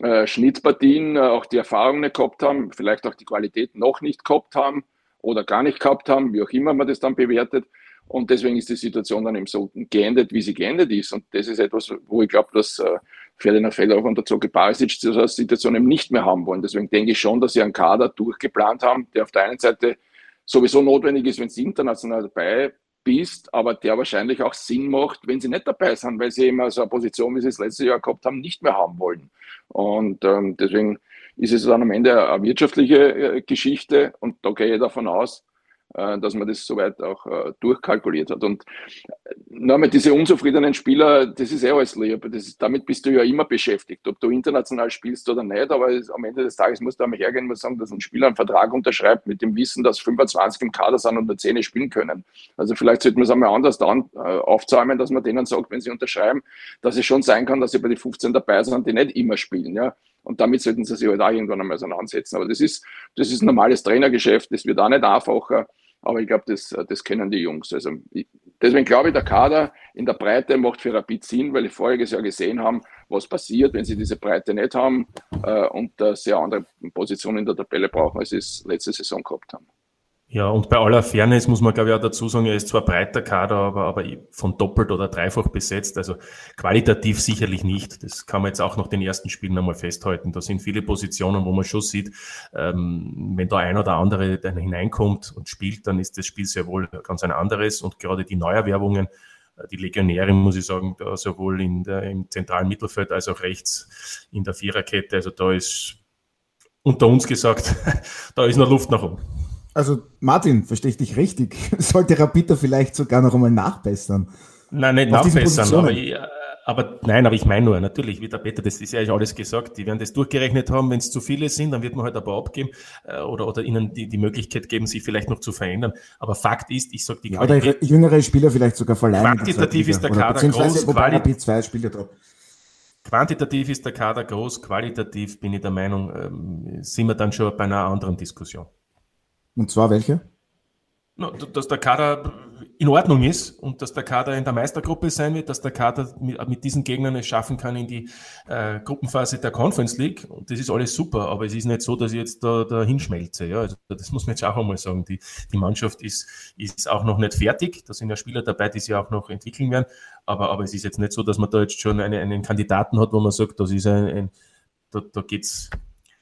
äh, Schnittpartien äh, auch die Erfahrung nicht gehabt haben, vielleicht auch die Qualität noch nicht gehabt haben oder gar nicht gehabt haben, wie auch immer man das dann bewertet. Und deswegen ist die Situation dann eben so geendet, wie sie geendet ist. Und das ist etwas, wo ich glaube, dass äh, Ferdinand Feller und der Zoge Barisic diese Situation eben nicht mehr haben wollen. Deswegen denke ich schon, dass sie einen Kader durchgeplant haben, der auf der einen Seite sowieso notwendig ist, wenn sie international dabei bist, aber der wahrscheinlich auch Sinn macht, wenn sie nicht dabei sind, weil sie eben so eine Position, wie sie es letztes Jahr gehabt haben, nicht mehr haben wollen. Und ähm, deswegen ist es dann am Ende eine wirtschaftliche äh, Geschichte und da gehe ich davon aus, dass man das soweit auch äh, durchkalkuliert hat. Und äh, nochmal, diese unzufriedenen Spieler, das ist eh alles lieb. Ist, damit bist du ja immer beschäftigt, ob du international spielst oder nicht. Aber am Ende des Tages musst du einmal hergehen und sagen, dass ein Spieler einen Vertrag unterschreibt mit dem Wissen, dass 25 im Kader sind und nur 10 spielen können. Also vielleicht sollte man es einmal anders dann, äh, aufzäumen, dass man denen sagt, wenn sie unterschreiben, dass es schon sein kann, dass sie bei den 15 dabei sind, die nicht immer spielen. Ja? Und damit sollten sie sich halt auch irgendwann einmal auseinandersetzen. Aber das ist, das ist normales Trainergeschäft, das wird auch nicht einfacher. Aber ich glaube, das, das kennen die Jungs. Also ich, deswegen glaube ich, der Kader in der Breite macht für Rapid Sinn, weil ich voriges Jahr gesehen haben, was passiert, wenn sie diese Breite nicht haben äh, und äh, sehr andere Positionen in der Tabelle brauchen, als sie es letzte Saison gehabt haben. Ja, und bei aller Fairness muss man, glaube ich, auch dazu sagen, er ist zwar breiter Kader, aber, aber von doppelt oder dreifach besetzt. Also qualitativ sicherlich nicht. Das kann man jetzt auch nach den ersten Spielen einmal festhalten. Da sind viele Positionen, wo man schon sieht, ähm, wenn da ein oder andere dann hineinkommt und spielt, dann ist das Spiel sehr wohl ganz ein anderes. Und gerade die Neuerwerbungen, äh, die Legionäre, muss ich sagen, da sowohl in der, im zentralen Mittelfeld als auch rechts in der Viererkette, also da ist unter uns gesagt, *laughs* da ist noch Luft nach oben. Also Martin, verstehe ich dich richtig? *laughs* Sollte Rapita vielleicht sogar noch einmal nachbessern? Nein, nicht nachbessern, aber, ich, aber, nein, aber ich meine nur, natürlich, wie der Peter, das ist ja alles gesagt, die werden das durchgerechnet haben, wenn es zu viele sind, dann wird man halt ein paar abgeben äh, oder, oder ihnen die, die Möglichkeit geben, sich vielleicht noch zu verändern. Aber Fakt ist, ich sage die ja, Oder jüngere Spieler vielleicht sogar verleihen. Quantitativ ist der Kader groß, Quali zwei Spieler drauf. Quantitativ ist der Kader groß, qualitativ bin ich der Meinung, ähm, sind wir dann schon bei einer anderen Diskussion. Und zwar welche? dass der Kader in Ordnung ist und dass der Kader in der Meistergruppe sein wird, dass der Kader mit, mit diesen Gegnern es schaffen kann in die äh, Gruppenphase der Conference League. Und das ist alles super, aber es ist nicht so, dass ich jetzt da, da hinschmelze. Ja? Also das muss man jetzt auch einmal sagen. Die, die Mannschaft ist, ist auch noch nicht fertig. Da sind ja Spieler dabei, die sich auch noch entwickeln werden. Aber, aber es ist jetzt nicht so, dass man da jetzt schon eine, einen Kandidaten hat, wo man sagt, das ist ein, ein da, da geht's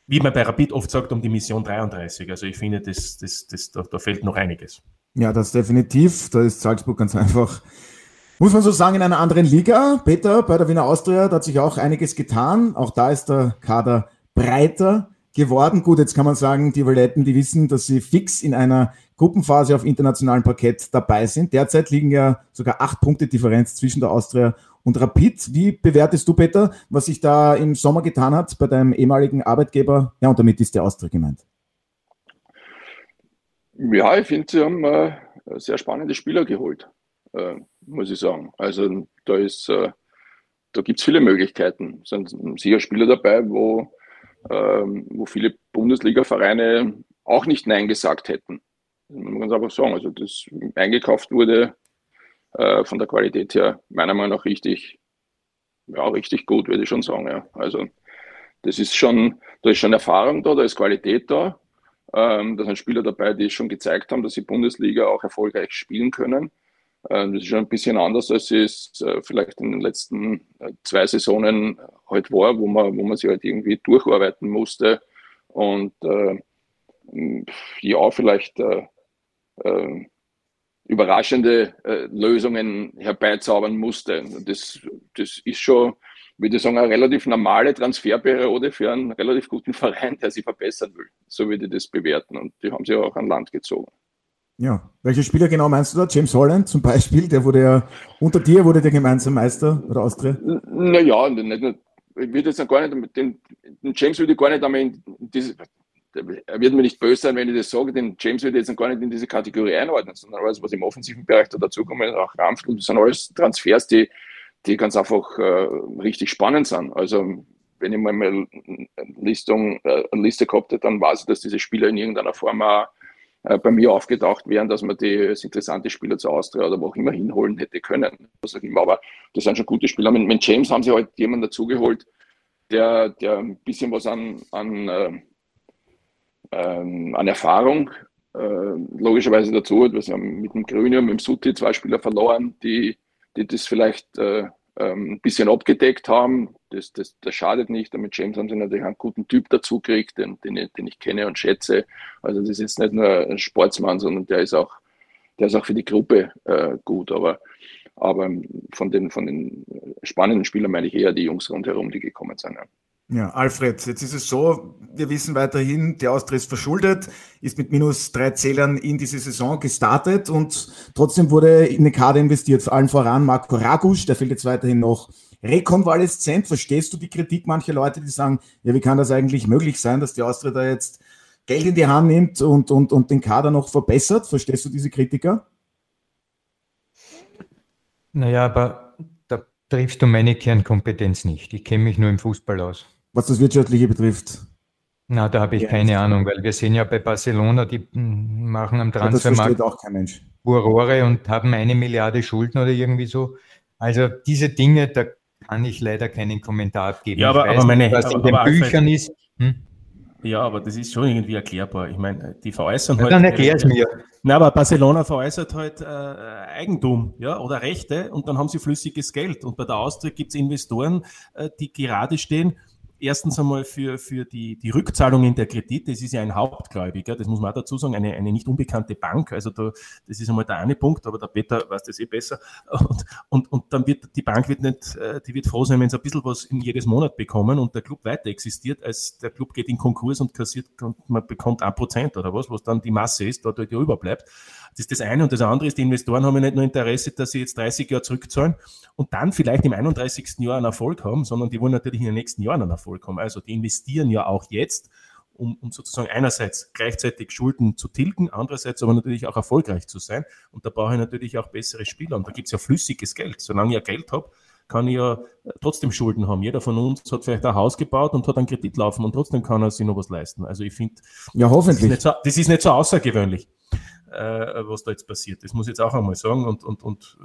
wie man bei Rapid oft sagt, um die Mission 33. Also ich finde, das, das, das, da, da fehlt noch einiges. Ja, das definitiv. Da ist Salzburg ganz einfach, muss man so sagen, in einer anderen Liga. Peter, bei der Wiener Austria, da hat sich auch einiges getan. Auch da ist der Kader breiter geworden. Gut, jetzt kann man sagen, die Violetten, die wissen, dass sie fix in einer Gruppenphase auf internationalem Parkett dabei sind. Derzeit liegen ja sogar acht Punkte Differenz zwischen der Austria und Rapid. Wie bewertest du, Peter, was sich da im Sommer getan hat bei deinem ehemaligen Arbeitgeber? Ja, und damit ist der Austria gemeint. Ja, ich finde, sie haben äh, sehr spannende Spieler geholt, äh, muss ich sagen. Also da ist, äh, da gibt es viele Möglichkeiten. Es sind sicher Spieler dabei, wo, ähm, wo viele Bundesliga-Vereine auch nicht Nein gesagt hätten. Man kann ganz einfach sagen. Also das eingekauft wurde äh, von der Qualität her meiner Meinung nach richtig, ja, richtig gut, würde ich schon sagen. Ja. Also das ist schon, da ist schon Erfahrung da, da ist Qualität da. Ähm, da sind Spieler dabei, die schon gezeigt haben, dass sie Bundesliga auch erfolgreich spielen können. Ähm, das ist schon ein bisschen anders, als es äh, vielleicht in den letzten äh, zwei Saisonen halt war, wo man, wo man sich halt irgendwie durcharbeiten musste und äh, ja, vielleicht äh, äh, überraschende äh, Lösungen herbeizaubern musste. Das, das ist schon, würde ich sagen, eine relativ normale Transferperiode für einen relativ guten *laughs* Verein, der sich verbessern will. So würde ich das bewerten. Und die haben sie auch an Land gezogen. Ja, welche Spieler genau meinst du da? James Holland zum Beispiel, der wurde ja unter dir wurde der gemeinsam Meister oder Austria? Naja, nicht ich würde jetzt gar nicht, den, den James würde ich gar nicht einmal in diese, er wird mir nicht böse sein, wenn ich das sage, den James wird jetzt gar nicht in diese Kategorie einordnen, sondern alles, was im offensiven Bereich da dazukommt, auch Ramfl, das sind alles Transfers, die, die ganz einfach äh, richtig spannend sind. Also wenn ich mal eine, Listung, äh, eine Liste gehabt hätte, dann weiß ich, dass diese Spieler in irgendeiner Form auch äh, bei mir aufgetaucht wären, dass man die als interessante Spieler zu Austria oder wo auch immer hinholen hätte können. Was auch immer. Aber das sind schon gute Spieler. Mit, mit James haben sie halt jemanden dazugeholt, der, der ein bisschen was an, an äh, ähm, an Erfahrung äh, logischerweise dazu. Wir haben mit dem Grüne und mit dem Sutti zwei Spieler verloren, die, die das vielleicht äh, ähm, ein bisschen abgedeckt haben. Das, das, das schadet nicht. Und mit James haben sie natürlich einen guten Typ dazu gekriegt, den, den, ich, den ich kenne und schätze. Also das ist jetzt nicht nur ein Sportsmann, sondern der ist auch, der ist auch für die Gruppe äh, gut. Aber, aber von, den, von den spannenden Spielern meine ich eher die Jungs rundherum, die gekommen sind. Ja. Ja, Alfred, jetzt ist es so, wir wissen weiterhin, der Austria ist verschuldet, ist mit minus drei Zählern in diese Saison gestartet und trotzdem wurde in den Kader investiert, vor allem voran Marco Ragusch, der fehlt jetzt weiterhin noch rekonvaleszent. Verstehst du die Kritik mancher Leute, die sagen, ja, wie kann das eigentlich möglich sein, dass die Austria da jetzt Geld in die Hand nimmt und, und, und den Kader noch verbessert? Verstehst du diese Kritiker? Naja, aber triffst du meine Kernkompetenz nicht. Ich kenne mich nur im Fußball aus was das Wirtschaftliche betrifft? Na, da habe ich ja, keine Ahnung, weil wir sehen ja bei Barcelona, die machen am Transfermarkt ja, auch kein Mensch. Furore und haben eine Milliarde Schulden oder irgendwie so. Also diese Dinge, da kann ich leider keinen Kommentar abgeben. Ja, aber, aber meine, was aber, in den Büchern ist. Hm? Ja, aber das ist schon irgendwie erklärbar. Ich meine, die veräußern ja, halt. Dann erklär es mir. Na, aber Barcelona veräußert halt äh, Eigentum ja, oder Rechte und dann haben sie flüssiges Geld. Und bei der Austria gibt es Investoren, äh, die gerade stehen erstens einmal für, für die, die Rückzahlungen der Kredite, das ist ja ein Hauptgläubiger, das muss man auch dazu sagen, eine, eine nicht unbekannte Bank, also da, das ist einmal der eine Punkt, aber der Peter weiß das eh besser und, und, und dann wird die Bank wird nicht, äh, die wird froh sein, wenn sie ein bisschen was in jedes Monat bekommen und der Club weiter existiert, als der Club geht in Konkurs und kassiert und man bekommt ein Prozent oder was, was dann die Masse ist, dort ja überbleibt. Das ist das eine. Und das andere ist, die Investoren haben ja nicht nur Interesse, dass sie jetzt 30 Jahre zurückzahlen und dann vielleicht im 31. Jahr einen Erfolg haben, sondern die wollen natürlich in den nächsten Jahren einen Erfolg haben. Also die investieren ja auch jetzt, um, um sozusagen einerseits gleichzeitig Schulden zu tilgen, andererseits aber natürlich auch erfolgreich zu sein. Und da brauche ich natürlich auch bessere Spieler. Und da gibt es ja flüssiges Geld. Solange ich ja Geld habe, kann ich ja trotzdem Schulden haben. Jeder von uns hat vielleicht ein Haus gebaut und hat einen Kredit laufen und trotzdem kann er sich noch was leisten. Also ich finde, ja, hoffentlich. Das, so, das ist nicht so außergewöhnlich äh, was da jetzt passiert. Das muss ich jetzt auch einmal sagen und, und, und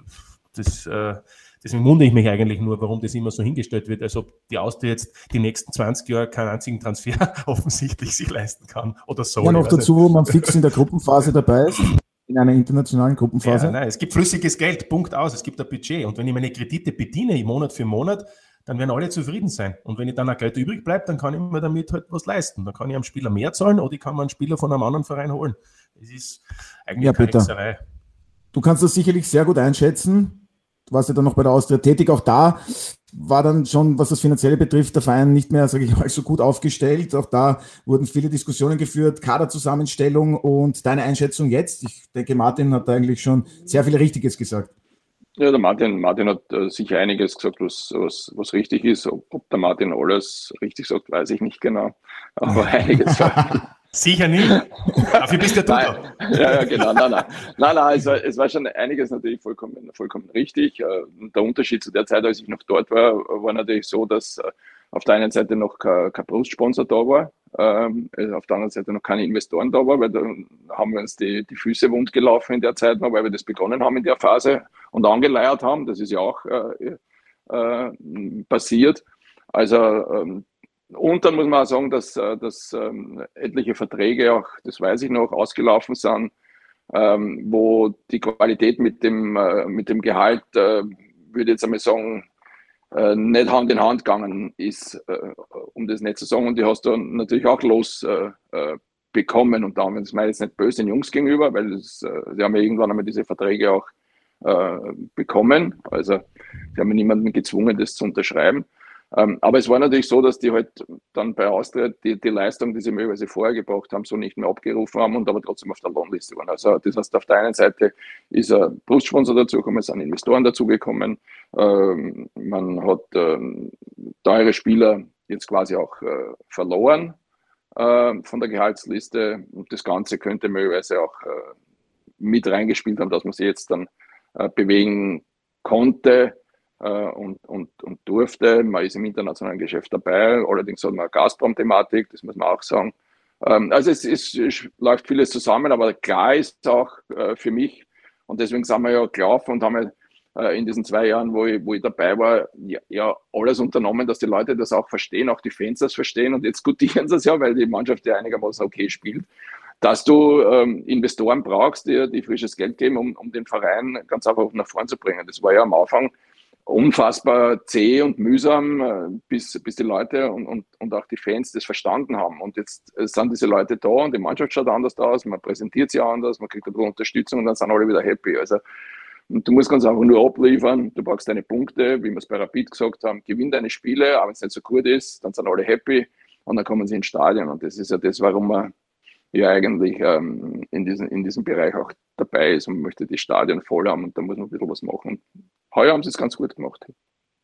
das, äh, deswegen wundere ich mich eigentlich nur, warum das immer so hingestellt wird, als ob die Austria jetzt die nächsten 20 Jahre keinen einzigen Transfer *laughs* offensichtlich sich leisten kann oder so. Ja, noch dazu, wo man fix in der Gruppenphase dabei ist in einer internationalen Gruppenphase? Ja, nein, es gibt flüssiges Geld, Punkt aus, es gibt ein Budget. Und wenn ich meine Kredite bediene, Monat für Monat, dann werden alle zufrieden sein. Und wenn ich dann auch Geld übrig bleibt, dann kann ich mir damit halt was leisten. Dann kann ich einem Spieler mehr zahlen oder ich kann mir einen Spieler von einem anderen Verein holen. Das ist eigentlich ja, Hexerei. Du kannst das sicherlich sehr gut einschätzen. Du warst ja dann noch bei der Austria tätig. Auch da war dann schon, was das Finanzielle betrifft, der Verein nicht mehr, sage ich mal, so gut aufgestellt. Auch da wurden viele Diskussionen geführt, Kaderzusammenstellung und deine Einschätzung jetzt. Ich denke, Martin hat da eigentlich schon sehr viel Richtiges gesagt. Ja, der Martin, Martin hat äh, sicher einiges gesagt, was, was, was richtig ist. Ob, ob, der Martin alles richtig sagt, weiß ich nicht genau. Aber einiges. *laughs* sicher nicht. Dafür bist ja du da. Ja, ja, genau. Nein, nein. nein, nein es, war, es war schon einiges natürlich vollkommen, vollkommen richtig. Äh, der Unterschied zu der Zeit, als ich noch dort war, war natürlich so, dass äh, auf der einen Seite noch kein, kein Brustsponsor da war, ähm, äh, auf der anderen Seite noch keine Investoren da war, weil da haben wir uns die, die Füße wund gelaufen in der Zeit noch, weil wir das begonnen haben in der Phase und angeleiert haben. Das ist ja auch äh, äh, passiert. Also ähm, und dann muss man auch sagen, dass, äh, dass ähm, etliche Verträge auch, das weiß ich noch, ausgelaufen sind, ähm, wo die Qualität mit dem, äh, mit dem Gehalt, äh, würde ich jetzt einmal sagen, äh, nicht Hand in Hand gegangen ist, äh, um das nicht zu sagen. Und die hast du natürlich auch losbekommen. Äh, und da haben wir jetzt nicht böse den Jungs gegenüber, weil das, sie haben ja irgendwann einmal diese Verträge auch bekommen. Also sie haben niemanden gezwungen, das zu unterschreiben. Ähm, aber es war natürlich so, dass die halt dann bei Austria die, die Leistung, die sie möglicherweise vorher gebracht haben, so nicht mehr abgerufen haben und aber trotzdem auf der Lohnliste waren. Also das heißt, auf der einen Seite ist ein Brustsponsor dazugekommen, es sind Investoren dazugekommen, ähm, man hat ähm, teure Spieler jetzt quasi auch äh, verloren äh, von der Gehaltsliste und das Ganze könnte möglicherweise auch äh, mit reingespielt haben, dass man sich jetzt dann äh, bewegen konnte und, und, und durfte. Man ist im internationalen Geschäft dabei, allerdings hat man Gazprom-Thematik, das muss man auch sagen. Ähm, also es, es, es, läuft vieles zusammen, aber klar ist auch äh, für mich, und deswegen sind wir ja gelaufen und haben ja äh, in diesen zwei Jahren, wo ich, wo ich dabei war, ja, ja, alles unternommen, dass die Leute das auch verstehen, auch die Fans das verstehen und jetzt gutieren sie es ja, weil die Mannschaft ja einigermaßen okay spielt dass du ähm, Investoren brauchst, die, die frisches Geld geben, um, um den Verein ganz einfach nach vorn zu bringen. Das war ja am Anfang unfassbar zäh und mühsam, äh, bis, bis die Leute und, und, und auch die Fans das verstanden haben. Und jetzt äh, sind diese Leute da und die Mannschaft schaut anders aus, man präsentiert sie anders, man kriegt ein Unterstützung und dann sind alle wieder happy. Also du musst ganz einfach nur abliefern, du brauchst deine Punkte, wie wir es bei Rapid gesagt haben, gewinn deine Spiele, aber wenn es nicht so gut ist, dann sind alle happy und dann kommen sie ins Stadion. Und das ist ja das, warum man ja eigentlich ähm, in, diesem, in diesem Bereich auch dabei ist und möchte die Stadien voll haben und da muss man ein bisschen was machen. Heuer haben sie es ganz gut gemacht.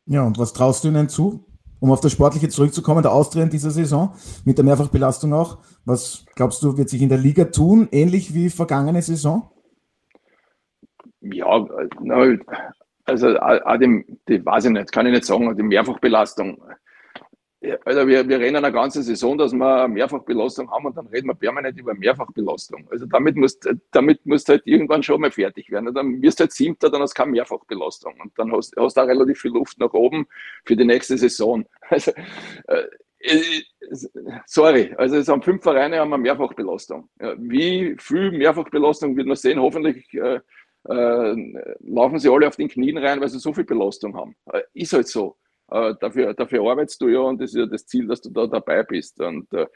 Ja, und was traust du ihnen zu? Um auf das Sportliche zurückzukommen, der Austria in dieser Saison, mit der Mehrfachbelastung auch. Was glaubst du, wird sich in der Liga tun, ähnlich wie vergangene Saison? Ja, also, also die, weiß ich nicht, kann ich nicht sagen, die Mehrfachbelastung also wir, wir rennen eine ganze Saison, dass wir Mehrfachbelastung haben und dann reden wir permanent über Mehrfachbelastung. Also damit musst, damit musst du halt irgendwann schon mal fertig werden. Dann wirst du halt Siebter, dann hast du keine Mehrfachbelastung. Und dann hast, hast du auch relativ viel Luft nach oben für die nächste Saison. *laughs* Also, äh, äh sorry, also es haben fünf Vereine haben eine Mehrfachbelastung. Wie viel Mehrfachbelastung wird man sehen? Hoffentlich äh, äh, laufen sie alle auf den Knien rein, weil sie so viel Belastung haben. Äh, ist halt so. Äh, dafür, dafür arbeitest du ja und das ist ja das Ziel, dass du da dabei bist. Und äh,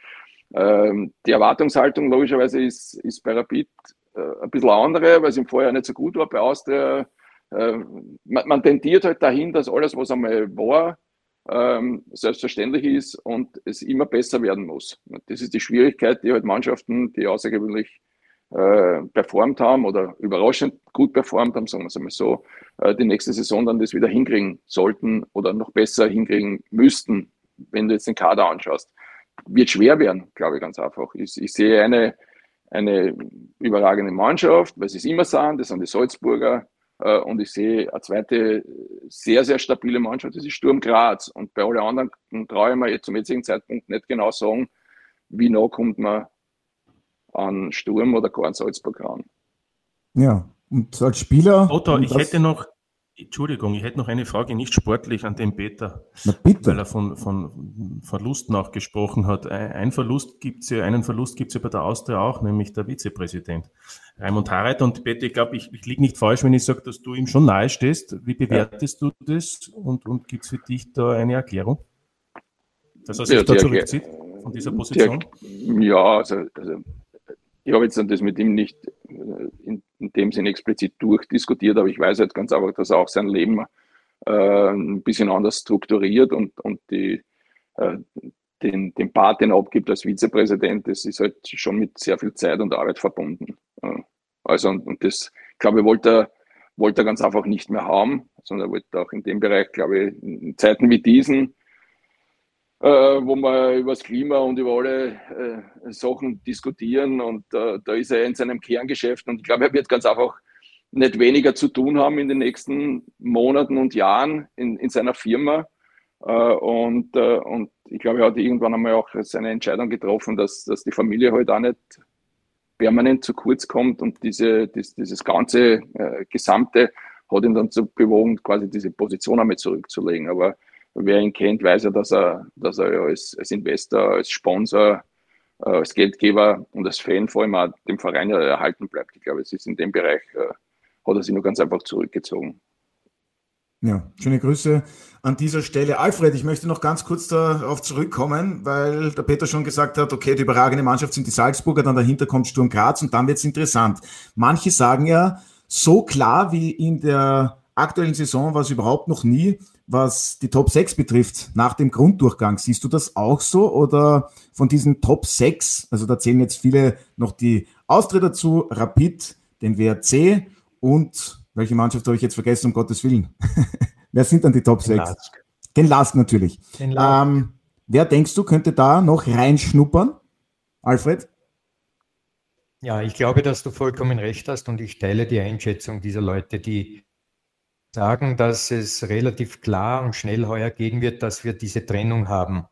ähm, die Erwartungshaltung logischerweise ist, ist bei Rapid äh, ein bisschen andere, weil es im Vorjahr nicht so gut war bei Austria. Äh, man, man, tendiert halt dahin, dass alles, was einmal war, ähm, selbstverständlich ist und es immer besser werden muss. Das ist die Schwierigkeit, die halt Mannschaften, die außergewöhnlich äh, performt haben oder überraschend gut performt haben, sagen wir es einmal so, äh, die nächste Saison dann das wieder hinkriegen sollten oder noch besser hinkriegen müssten, wenn du jetzt den Kader anschaust. Wird schwer werden, glaube ich ganz einfach. Ich, ich sehe eine, eine überragende Mannschaft, weil sie es immer sind, das sind die Salzburger, äh, und ich sehe eine zweite sehr, sehr stabile Mannschaft, das ist Sturm Graz. Und bei allen anderen traue ich mir jetzt zum jetzigen Zeitpunkt nicht genau sagen, wie nah kommt man an Sturm oder gar an Salzburg ran. Ja, und als Spieler. Otto, ich hätte noch, Entschuldigung, ich hätte noch eine Frage, nicht sportlich an den Peter, Na bitte. weil er von, von Verlusten auch gesprochen hat. Ein Verlust gibt's ja, einen Verlust gibt's ja bei der Austria auch, nämlich der Vizepräsident Raimund Harreiter. Und Peter, ich glaube, ich, ich liege nicht falsch, wenn ich sage, dass du ihm schon nahe stehst. Wie bewertest ja. du das und, und gibt es für dich da eine Erklärung? Dass er sich ja, da zurückzieht von dieser Position? Die, ja, also, also ich habe jetzt das mit ihm nicht äh, in, dem Sinn explizit durchdiskutiert, aber ich weiß jetzt ganz einfach, dass er auch sein Leben äh, ein bisschen anders strukturiert und, und die, äh, den, den Part, den er abgibt als Vizepräsident, das ist halt schon mit sehr viel Zeit und Arbeit verbunden. Also, und, und das, glaube ich, wollte er, wollte er ganz einfach nicht mehr haben, sondern er wollte auch in dem Bereich, glaube ich, in Zeiten wie diesen, wo wir über das Klima und über alle äh, Sachen diskutieren. Und äh, da ist er in seinem Kerngeschäft. Und ich glaube, er wird ganz einfach nicht weniger zu tun haben in den nächsten Monaten und Jahren in, in seiner Firma. Äh, und, äh, und ich glaube, er hat irgendwann einmal auch seine Entscheidung getroffen, dass, dass die Familie halt auch nicht permanent zu kurz kommt und diese, dies, dieses ganze äh, Gesamte hat ihn dann zu bewogen, quasi diese Position einmal zurückzulegen. Aber wer ihn kennt, weiß ja, dass er, dass er als, als Investor, als Sponsor, äh, als Geldgeber und als Fan vor allem auch dem Verein erhalten bleibt. Ich glaube, es ist in dem Bereich, äh, hat er sich nur ganz einfach zurückgezogen. Ja, schöne Grüße an dieser Stelle. Alfred, ich möchte noch ganz kurz darauf zurückkommen, weil der Peter schon gesagt hat, okay, die überragende Mannschaft sind die Salzburger, dann dahinter kommt Sturm Graz und dann wird es interessant. Manche sagen ja, so klar wie in der aktuellen Saison war es überhaupt noch nie, was die Top 6 betrifft, nach dem Grunddurchgang. Siehst du das auch so? Oder von diesen Top 6, also da zählen jetzt viele noch die Austria dazu, Rapid, den WRC und welche Mannschaft habe ich jetzt vergessen, um Gottes Willen? *laughs* wer sind dann die Top 6? Lask. Den Lask natürlich. Den Lask. Ähm, wer denkst du, könnte da noch reinschnuppern? Alfred? Ja, ich glaube, dass du vollkommen recht hast und ich teile die Einschätzung dieser Leute, die sagen, dass es relativ klar und schnell heuer gehen wird, dass wir diese Trennung haben.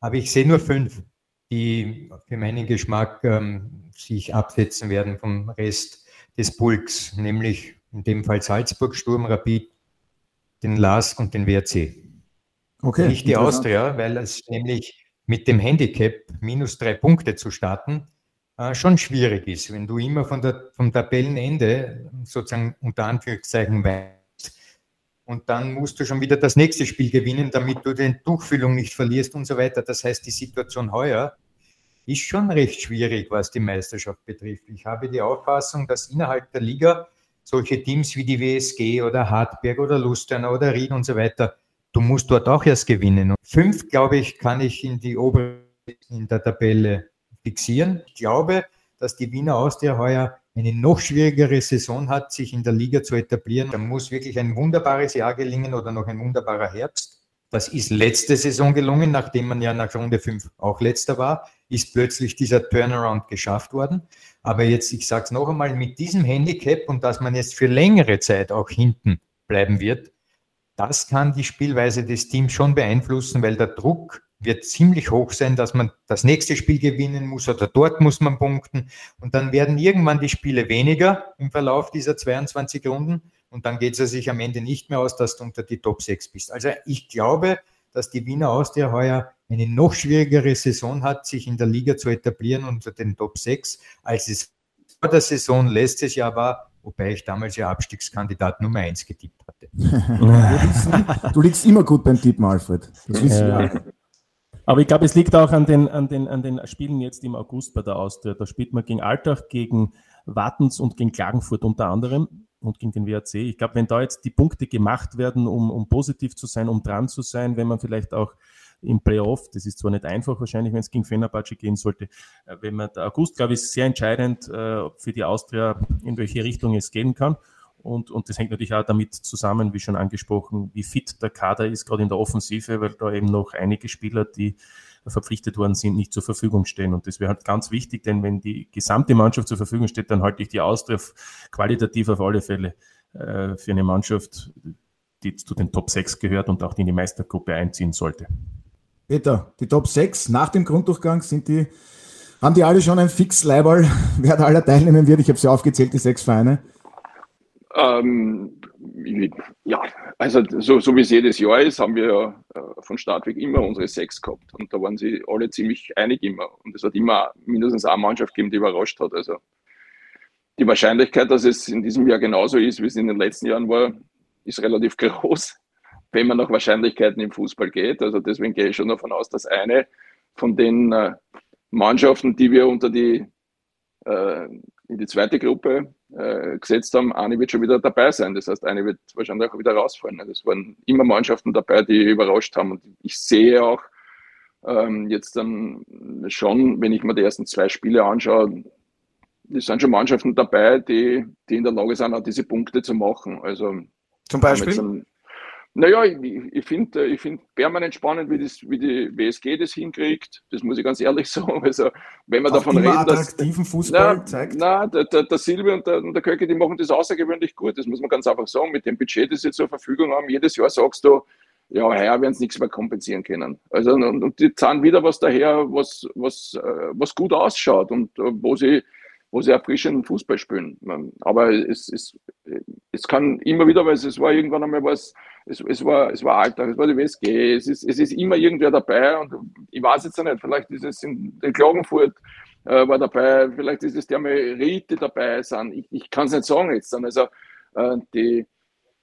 Aber ich sehe nur fünf, die für meinen Geschmack ähm, sich absetzen werden vom Rest des Pulks, nämlich in dem Fall Salzburg, Sturm, Rapid, den LASK und den WRC. Okay, Nicht die Austria, weil es nämlich mit dem Handicap minus drei Punkte zu starten äh, schon schwierig ist. Wenn du immer von der, vom Tabellenende sozusagen unter Anführungszeichen weißt, und dann musst du schon wieder das nächste Spiel gewinnen, damit du die Tuchfüllung nicht verlierst und so weiter. Das heißt, die Situation heuer ist schon recht schwierig, was die Meisterschaft betrifft. Ich habe die Auffassung, dass innerhalb der Liga solche Teams wie die WSG oder Hartberg oder Lustenau oder Ried und so weiter, du musst dort auch erst gewinnen. Und fünf, glaube ich, kann ich in die obere in der Tabelle fixieren. Ich glaube, dass die Wiener Austria heuer eine noch schwierigere Saison hat, sich in der Liga zu etablieren. Da muss wirklich ein wunderbares Jahr gelingen oder noch ein wunderbarer Herbst. Das ist letzte Saison gelungen, nachdem man ja nach Runde 5 auch letzter war, ist plötzlich dieser Turnaround geschafft worden. Aber jetzt, ich sage es noch einmal, mit diesem Handicap und dass man jetzt für längere Zeit auch hinten bleiben wird, das kann die Spielweise des Teams schon beeinflussen, weil der Druck wird ziemlich hoch sein, dass man das nächste Spiel gewinnen muss oder dort muss man punkten. Und dann werden irgendwann die Spiele weniger im Verlauf dieser 22 Runden. Und dann geht es sich am Ende nicht mehr aus, dass du unter die Top 6 bist. Also ich glaube, dass die Wiener Austria heuer eine noch schwierigere Saison hat, sich in der Liga zu etablieren unter den Top 6, als es vor der Saison letztes Jahr war, wobei ich damals ja Abstiegskandidat Nummer 1 getippt hatte. *laughs* du liegst immer gut beim Tippen, Alfred. Das wissen wir. Aber ich glaube, es liegt auch an den, an, den, an den Spielen jetzt im August bei der Austria. Da spielt man gegen Altach, gegen Wattens und gegen Klagenfurt unter anderem und gegen den WRC. Ich glaube, wenn da jetzt die Punkte gemacht werden, um, um positiv zu sein, um dran zu sein, wenn man vielleicht auch im Playoff, das ist zwar nicht einfach wahrscheinlich, wenn es gegen Fenerbahce gehen sollte, äh, wenn man der August, glaube ich, ist sehr entscheidend äh, für die Austria, in welche Richtung es gehen kann. Und, und das hängt natürlich auch damit zusammen, wie schon angesprochen, wie fit der Kader ist, gerade in der Offensive, weil da eben noch einige Spieler, die verpflichtet worden sind, nicht zur Verfügung stehen. Und das wäre halt ganz wichtig, denn wenn die gesamte Mannschaft zur Verfügung steht, dann halte ich die Austria qualitativ auf alle Fälle äh, für eine Mannschaft, die zu den Top 6 gehört und auch die in die Meistergruppe einziehen sollte. Peter, die Top 6 nach dem Grunddurchgang sind die, haben die alle schon ein Fix-Leiberl, *laughs* wer da aller teilnehmen wird? Ich habe sie aufgezählt, die sechs Vereine. Ähm, ja, also so, so wie es jedes Jahr ist, haben wir äh, von Start weg immer unsere sechs gehabt. Und da waren sie alle ziemlich einig immer. Und es hat immer mindestens eine Mannschaft gegeben, die überrascht hat. Also die Wahrscheinlichkeit, dass es in diesem Jahr genauso ist, wie es in den letzten Jahren war, ist relativ *laughs* groß, wenn man nach Wahrscheinlichkeiten im Fußball geht. Also deswegen gehe ich schon davon aus, dass eine von den äh, Mannschaften, die wir unter die äh, in die zweite Gruppe äh, gesetzt haben, eine wird schon wieder dabei sein. Das heißt, eine wird wahrscheinlich auch wieder rausfallen. Es waren immer Mannschaften dabei, die überrascht haben. Und ich sehe auch ähm, jetzt dann schon, wenn ich mir die ersten zwei Spiele anschaue, es sind schon Mannschaften dabei, die, die in der Lage sind, auch diese Punkte zu machen. Also zum Beispiel? Naja, ich, ich finde ich find permanent spannend, wie, das, wie die WSG das hinkriegt. Das muss ich ganz ehrlich *laughs* sagen. Also, wenn man Auch davon redet, attraktiven dass, Fußball na, zeigt. Na, der, der, der Silvia und der, und der Köcke, die machen das außergewöhnlich gut. Das muss man ganz einfach sagen. Mit dem Budget, das sie zur Verfügung haben, jedes Jahr sagst du, ja, heuer werden sie nichts mehr kompensieren können. Also, und, und die zahlen wieder was daher, was, was, äh, was gut ausschaut und äh, wo sie wo sie erfrischenden Fußball spielen. Aber es, es, es kann immer wieder, weil es war irgendwann einmal was, es, es, war, es war Alltag, es war die WSG, es ist, es ist immer irgendwer dabei und ich weiß jetzt nicht, vielleicht ist es in, in Klagenfurt äh, war dabei, vielleicht ist es der Merit, die dabei sind. Ich, ich kann es nicht sagen jetzt. Also äh, die,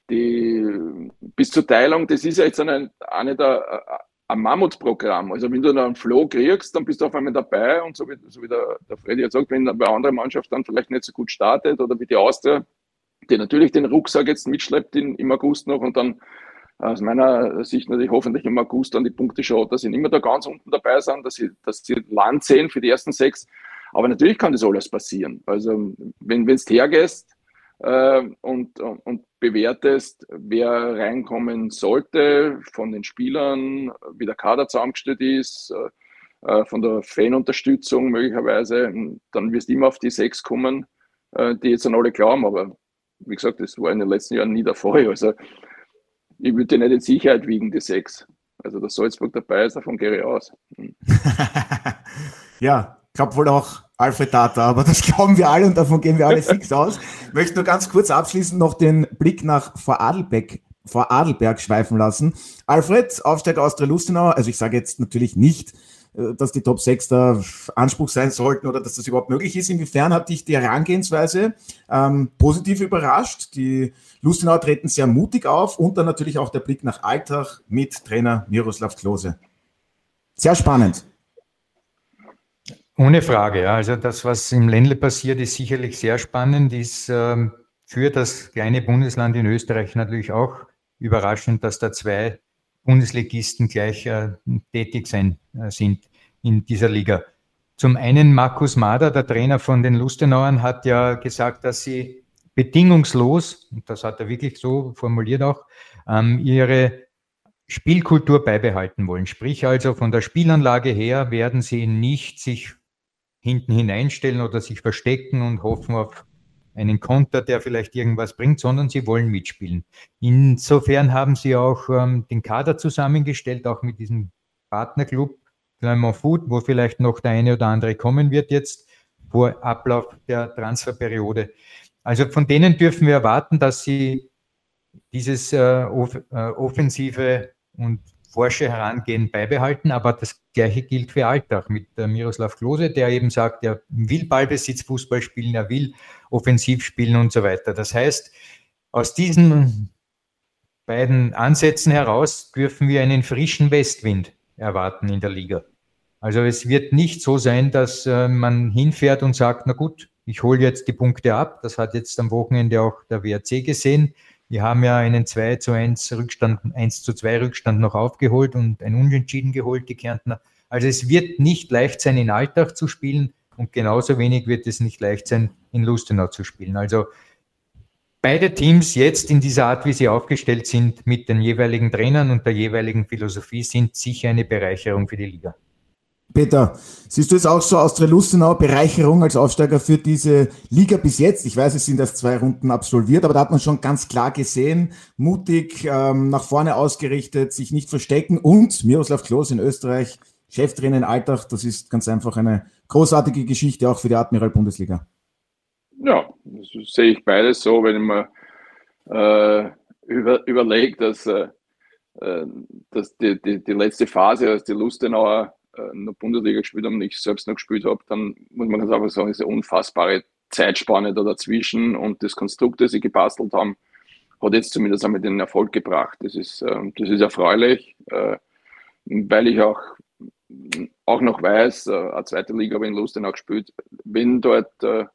die bis zur Teilung, das ist ja jetzt eine, eine der ein Mammutprogramm. Also wenn du dann einen Flow kriegst, dann bist du auf einmal dabei und so wie, so wie der, der Freddy jetzt sagt, wenn bei anderen Mannschaft dann vielleicht nicht so gut startet oder wie die Austria, die natürlich den Rucksack jetzt mitschleppt in, im August noch und dann aus meiner Sicht natürlich hoffentlich im August dann die Punkte schaut, dass sie nicht mehr da ganz unten dabei sind, dass sie, dass sie Land sehen für die ersten sechs. Aber natürlich kann das alles passieren. Also wenn du hergehst, und, und bewertest, wer reinkommen sollte von den Spielern, wie der Kader zusammengestellt ist, äh, äh, von der Fanunterstützung möglicherweise, dann wirst du immer auf die sechs kommen, äh, die jetzt an alle glauben. Aber wie gesagt, das war in den letzten Jahren nie der Fall. Also ich würde nicht in Sicherheit wiegen, die sechs. Also dass Salzburg dabei ist, davon gehe ich aus. *laughs* Ja, glaube wohl auch Alfred Tata, aber das *laughs* glauben wir alle und davon gehen wir alle fix aus. Möchte nur ganz kurz abschließend noch den Blick nach Vorarlberg, Vorarlberg schweifen lassen. Alfred, Aufsteiger Austria Lustenau, also ich sage jetzt natürlich nicht, äh, dass die Top 6 da Anspruch sein sollten oder dass das überhaupt möglich ist. Inwiefern hat dich die Herangehensweise ähm, positiv überrascht? Die Lustenau treten sehr mutig auf und dann natürlich auch der Blick nach Alltag mit Trainer Miroslav Klose. Sehr spannend. Ohne Frage, ja. Also das, was im Ländle passiert, ist sicherlich sehr spannend, ist ähm, für das kleine Bundesland in Österreich natürlich auch überraschend, dass da zwei Bundesligisten gleich äh, tätig sein, äh, sind in dieser Liga. Zum einen Markus Mader, der Trainer von den Lustenauern, hat ja gesagt, dass sie bedingungslos, und das hat er wirklich so formuliert auch, ähm, ihre Spielkultur beibehalten wollen. Sprich also von der Spielanlage her werden sie nicht sich hinten hineinstellen oder sich verstecken und hoffen auf einen Konter, der vielleicht irgendwas bringt, sondern sie wollen mitspielen. Insofern haben sie auch ähm, den Kader zusammengestellt, auch mit diesem Partnerclub Clermont Food, wo vielleicht noch der eine oder andere kommen wird jetzt vor Ablauf der Transferperiode. Also von denen dürfen wir erwarten, dass sie dieses äh, off äh, offensive und forsche Herangehen beibehalten, aber das Gleiche gilt für Alltag mit äh, Miroslav Klose, der eben sagt, er will Ballbesitz Fußball spielen, er will offensiv spielen und so weiter. Das heißt, aus diesen beiden Ansätzen heraus dürfen wir einen frischen Westwind erwarten in der Liga. Also es wird nicht so sein, dass äh, man hinfährt und sagt, na gut, ich hole jetzt die Punkte ab. Das hat jetzt am Wochenende auch der WRC gesehen. Wir haben ja einen 2 zu 1 Rückstand, 1 zu 2 Rückstand noch aufgeholt und ein Unentschieden geholt, die Kärntner. Also es wird nicht leicht sein, in Alltag zu spielen und genauso wenig wird es nicht leicht sein, in Lustenau zu spielen. Also beide Teams jetzt in dieser Art, wie sie aufgestellt sind, mit den jeweiligen Trainern und der jeweiligen Philosophie, sind sicher eine Bereicherung für die Liga. Peter, siehst du es auch so aus Lustenau Bereicherung als Aufsteiger für diese Liga bis jetzt? Ich weiß, es sind erst zwei Runden absolviert, aber da hat man schon ganz klar gesehen, mutig, ähm, nach vorne ausgerichtet, sich nicht verstecken und Miroslav Klos in Österreich, Cheftrainer in Alltag, das ist ganz einfach eine großartige Geschichte auch für die Admiral Bundesliga. Ja, sehe ich beides so, wenn man äh, über, überlege, dass, äh, äh, dass die, die, die letzte Phase, als die Lustenauer in der Bundesliga gespielt haben und ich selbst noch gespielt habe, dann muss man ganz einfach sagen, eine unfassbare Zeitspanne da dazwischen und das Konstrukt, das sie gebastelt haben, hat jetzt zumindest einmal den Erfolg gebracht. Das ist, äh, das ist erfreulich, äh, weil ich auch, auch noch weiß, äh, eine zweite Liga habe ich in Lustenau gespielt, wenn dort äh,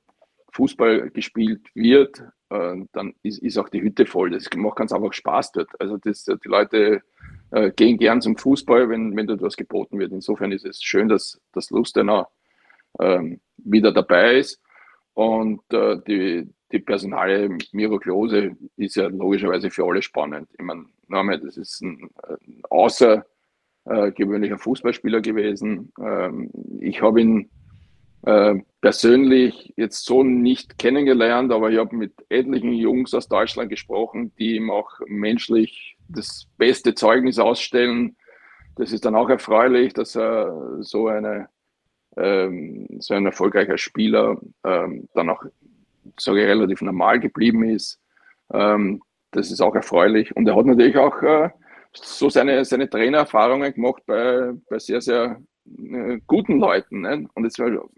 Fußball gespielt wird, äh, dann ist, ist auch die Hütte voll. Das macht ganz einfach Spaß dort. Also das, die Leute äh, gehen gern zum Fußball, wenn, wenn dort was geboten wird. Insofern ist es schön, dass das Lustenau ähm, wieder dabei ist. Und äh, die, die Personale Miro ist ja logischerweise für alle spannend. Ich meine, das ist ein, ein außergewöhnlicher Fußballspieler gewesen. Ähm, ich habe ihn äh, persönlich jetzt so nicht kennengelernt, aber ich habe mit etlichen Jungs aus Deutschland gesprochen, die ihm auch menschlich das beste Zeugnis ausstellen. Das ist dann auch erfreulich, dass er so eine ähm, so ein erfolgreicher Spieler ähm, dann auch, sage ich, relativ normal geblieben ist. Ähm, das ist auch erfreulich. Und er hat natürlich auch äh, so seine, seine Trainererfahrungen gemacht bei, bei sehr, sehr äh, guten Leuten. Ne? Und jetzt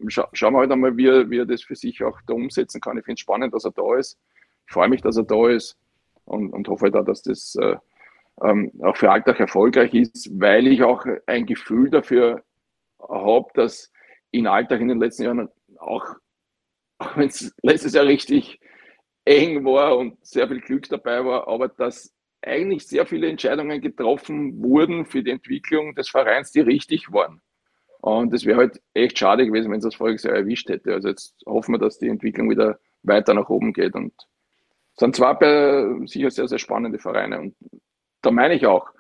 scha schauen wir halt einmal, wie er, wie er das für sich auch da umsetzen kann. Ich finde es spannend, dass er da ist. Ich freue mich, dass er da ist und, und hoffe da, dass das äh, ähm, auch für Alltag erfolgreich ist, weil ich auch ein Gefühl dafür habe, dass in Alltag in den letzten Jahren auch, auch wenn es letztes Jahr richtig eng war und sehr viel Glück dabei war, aber dass eigentlich sehr viele Entscheidungen getroffen wurden für die Entwicklung des Vereins, die richtig waren. Und es wäre halt echt schade gewesen, wenn es das voriges Jahr erwischt hätte. Also jetzt hoffen wir, dass die Entwicklung wieder weiter nach oben geht. Und es sind zwar sicher sehr, sehr spannende Vereine. Und da meine ich auch,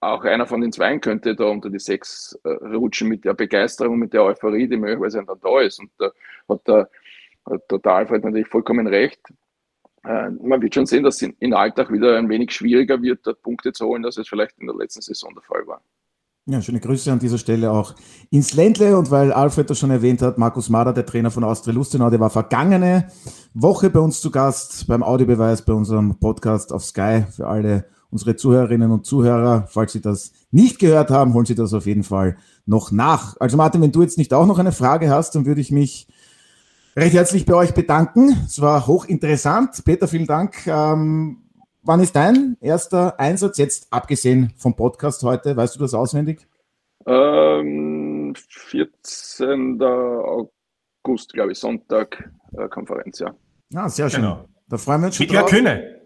auch einer von den Zweien könnte da unter die sechs äh, rutschen mit der Begeisterung, mit der Euphorie, die möglicherweise dann da ist. Und da hat der, hat der Alfred natürlich vollkommen recht. Äh, man wird schon sehen, dass es in, Alltag wieder ein wenig schwieriger wird, dort Punkte zu holen, als es vielleicht in der letzten Saison der Fall war. Ja, schöne Grüße an dieser Stelle auch ins Ländle. Und weil Alfred das schon erwähnt hat, Markus Mader, der Trainer von Austria Lustenau, der war vergangene Woche bei uns zu Gast beim Audiobeweis bei unserem Podcast auf Sky für alle unsere Zuhörerinnen und Zuhörer, falls Sie das nicht gehört haben, holen Sie das auf jeden Fall noch nach. Also Martin, wenn du jetzt nicht auch noch eine Frage hast, dann würde ich mich recht herzlich bei euch bedanken. Es war hochinteressant. Peter, vielen Dank. Ähm, wann ist dein erster Einsatz jetzt, abgesehen vom Podcast heute? Weißt du das auswendig? Ähm, 14. August, glaube ich, Sonntag, äh, Konferenz, ja. Ah, sehr schön. Genau. Da freuen wir uns schon. Mit drauf. Kühne.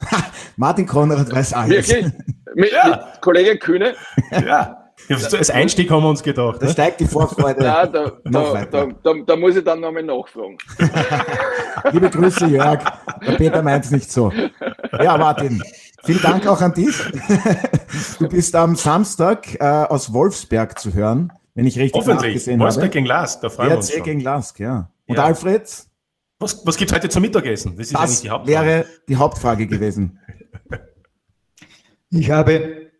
*laughs* Martin Konrad weiß alles. Wirklich? Mit, ja. mit Kollege Kühne? Ja. Als Einstieg haben wir uns gedacht. Da ne? steigt die Vorfreude. Ja, da, da, da, da, muss ich dann nochmal nachfragen. *laughs* Liebe Grüße, Jörg. Der Peter meint es nicht so. Ja, Martin, vielen Dank auch an dich. Du bist am Samstag äh, aus Wolfsberg zu hören, wenn ich richtig Wolfsberg habe. Wolfsberg gegen Lask, da freuen wir uns schon. gegen Lask, ja. Und ja. Alfred, was, was gibt es heute zum Mittagessen? Das, ist das die Hauptfrage. wäre die Hauptfrage gewesen. Ich habe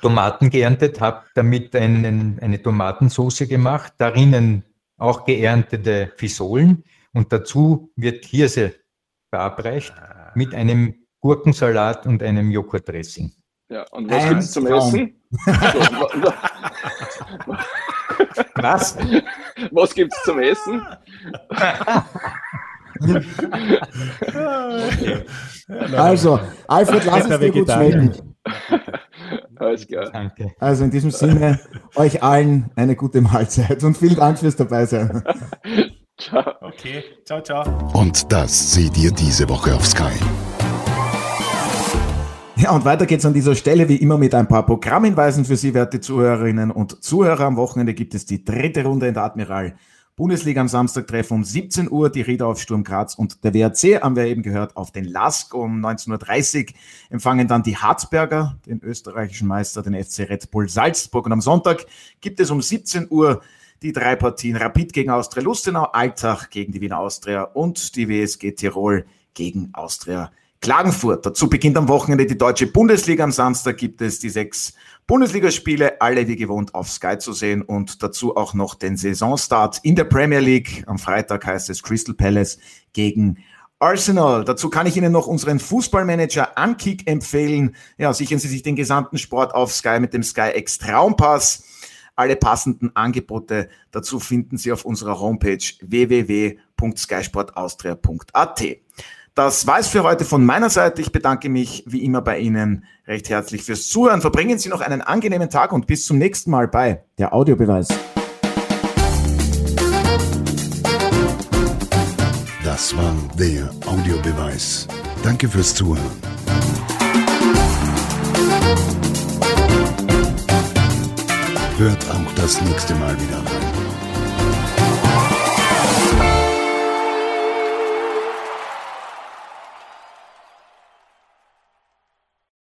Tomaten geerntet, habe damit einen, eine Tomatensauce gemacht, darinnen auch geerntete Fisolen und dazu wird Hirse verabreicht mit einem Gurkensalat und einem Joghurtdressing. Ja, und was gibt es zum Traum. Essen? was? Was gibt es zum Essen? Also, Alfred, lass es dir gut schmecken. Alles klar. Danke. Also in diesem Sinne, euch allen eine gute Mahlzeit und vielen Dank fürs Dabeisein. *laughs* Ciao. Okay, ciao, ciao. Und das seht ihr diese Woche auf Sky. Ja, und weiter geht's an dieser Stelle wie immer mit ein paar Programmhinweisen für Sie, werte Zuhörerinnen und Zuhörer. Am Wochenende gibt es die dritte Runde in der Admiral Bundesliga am Samstag treffen um 17 Uhr die Rieder auf Sturm Graz und der WRC, haben wir eben gehört, auf den Lask um 19.30 Uhr empfangen dann die Harzberger, den österreichischen Meister, den FC Red Bull Salzburg. Und am Sonntag gibt es um 17 Uhr die drei Partien Rapid gegen Austria Lustenau, Altach gegen die Wiener Austria und die WSG Tirol gegen Austria Klagenfurt. Dazu beginnt am Wochenende die deutsche Bundesliga. Am Samstag gibt es die sechs Bundesligaspiele, alle wie gewohnt auf Sky zu sehen und dazu auch noch den Saisonstart in der Premier League. Am Freitag heißt es Crystal Palace gegen Arsenal. Dazu kann ich Ihnen noch unseren Fußballmanager Ankick empfehlen. Ja, sichern Sie sich den gesamten Sport auf Sky mit dem Sky X Traumpass. Alle passenden Angebote dazu finden Sie auf unserer Homepage www.skysportaustria.at. Das war es für heute von meiner Seite. Ich bedanke mich wie immer bei Ihnen recht herzlich fürs Zuhören. Verbringen Sie noch einen angenehmen Tag und bis zum nächsten Mal bei der Audiobeweis. Das war der Audiobeweis. Danke fürs Zuhören. Hört auch das nächste Mal wieder rein.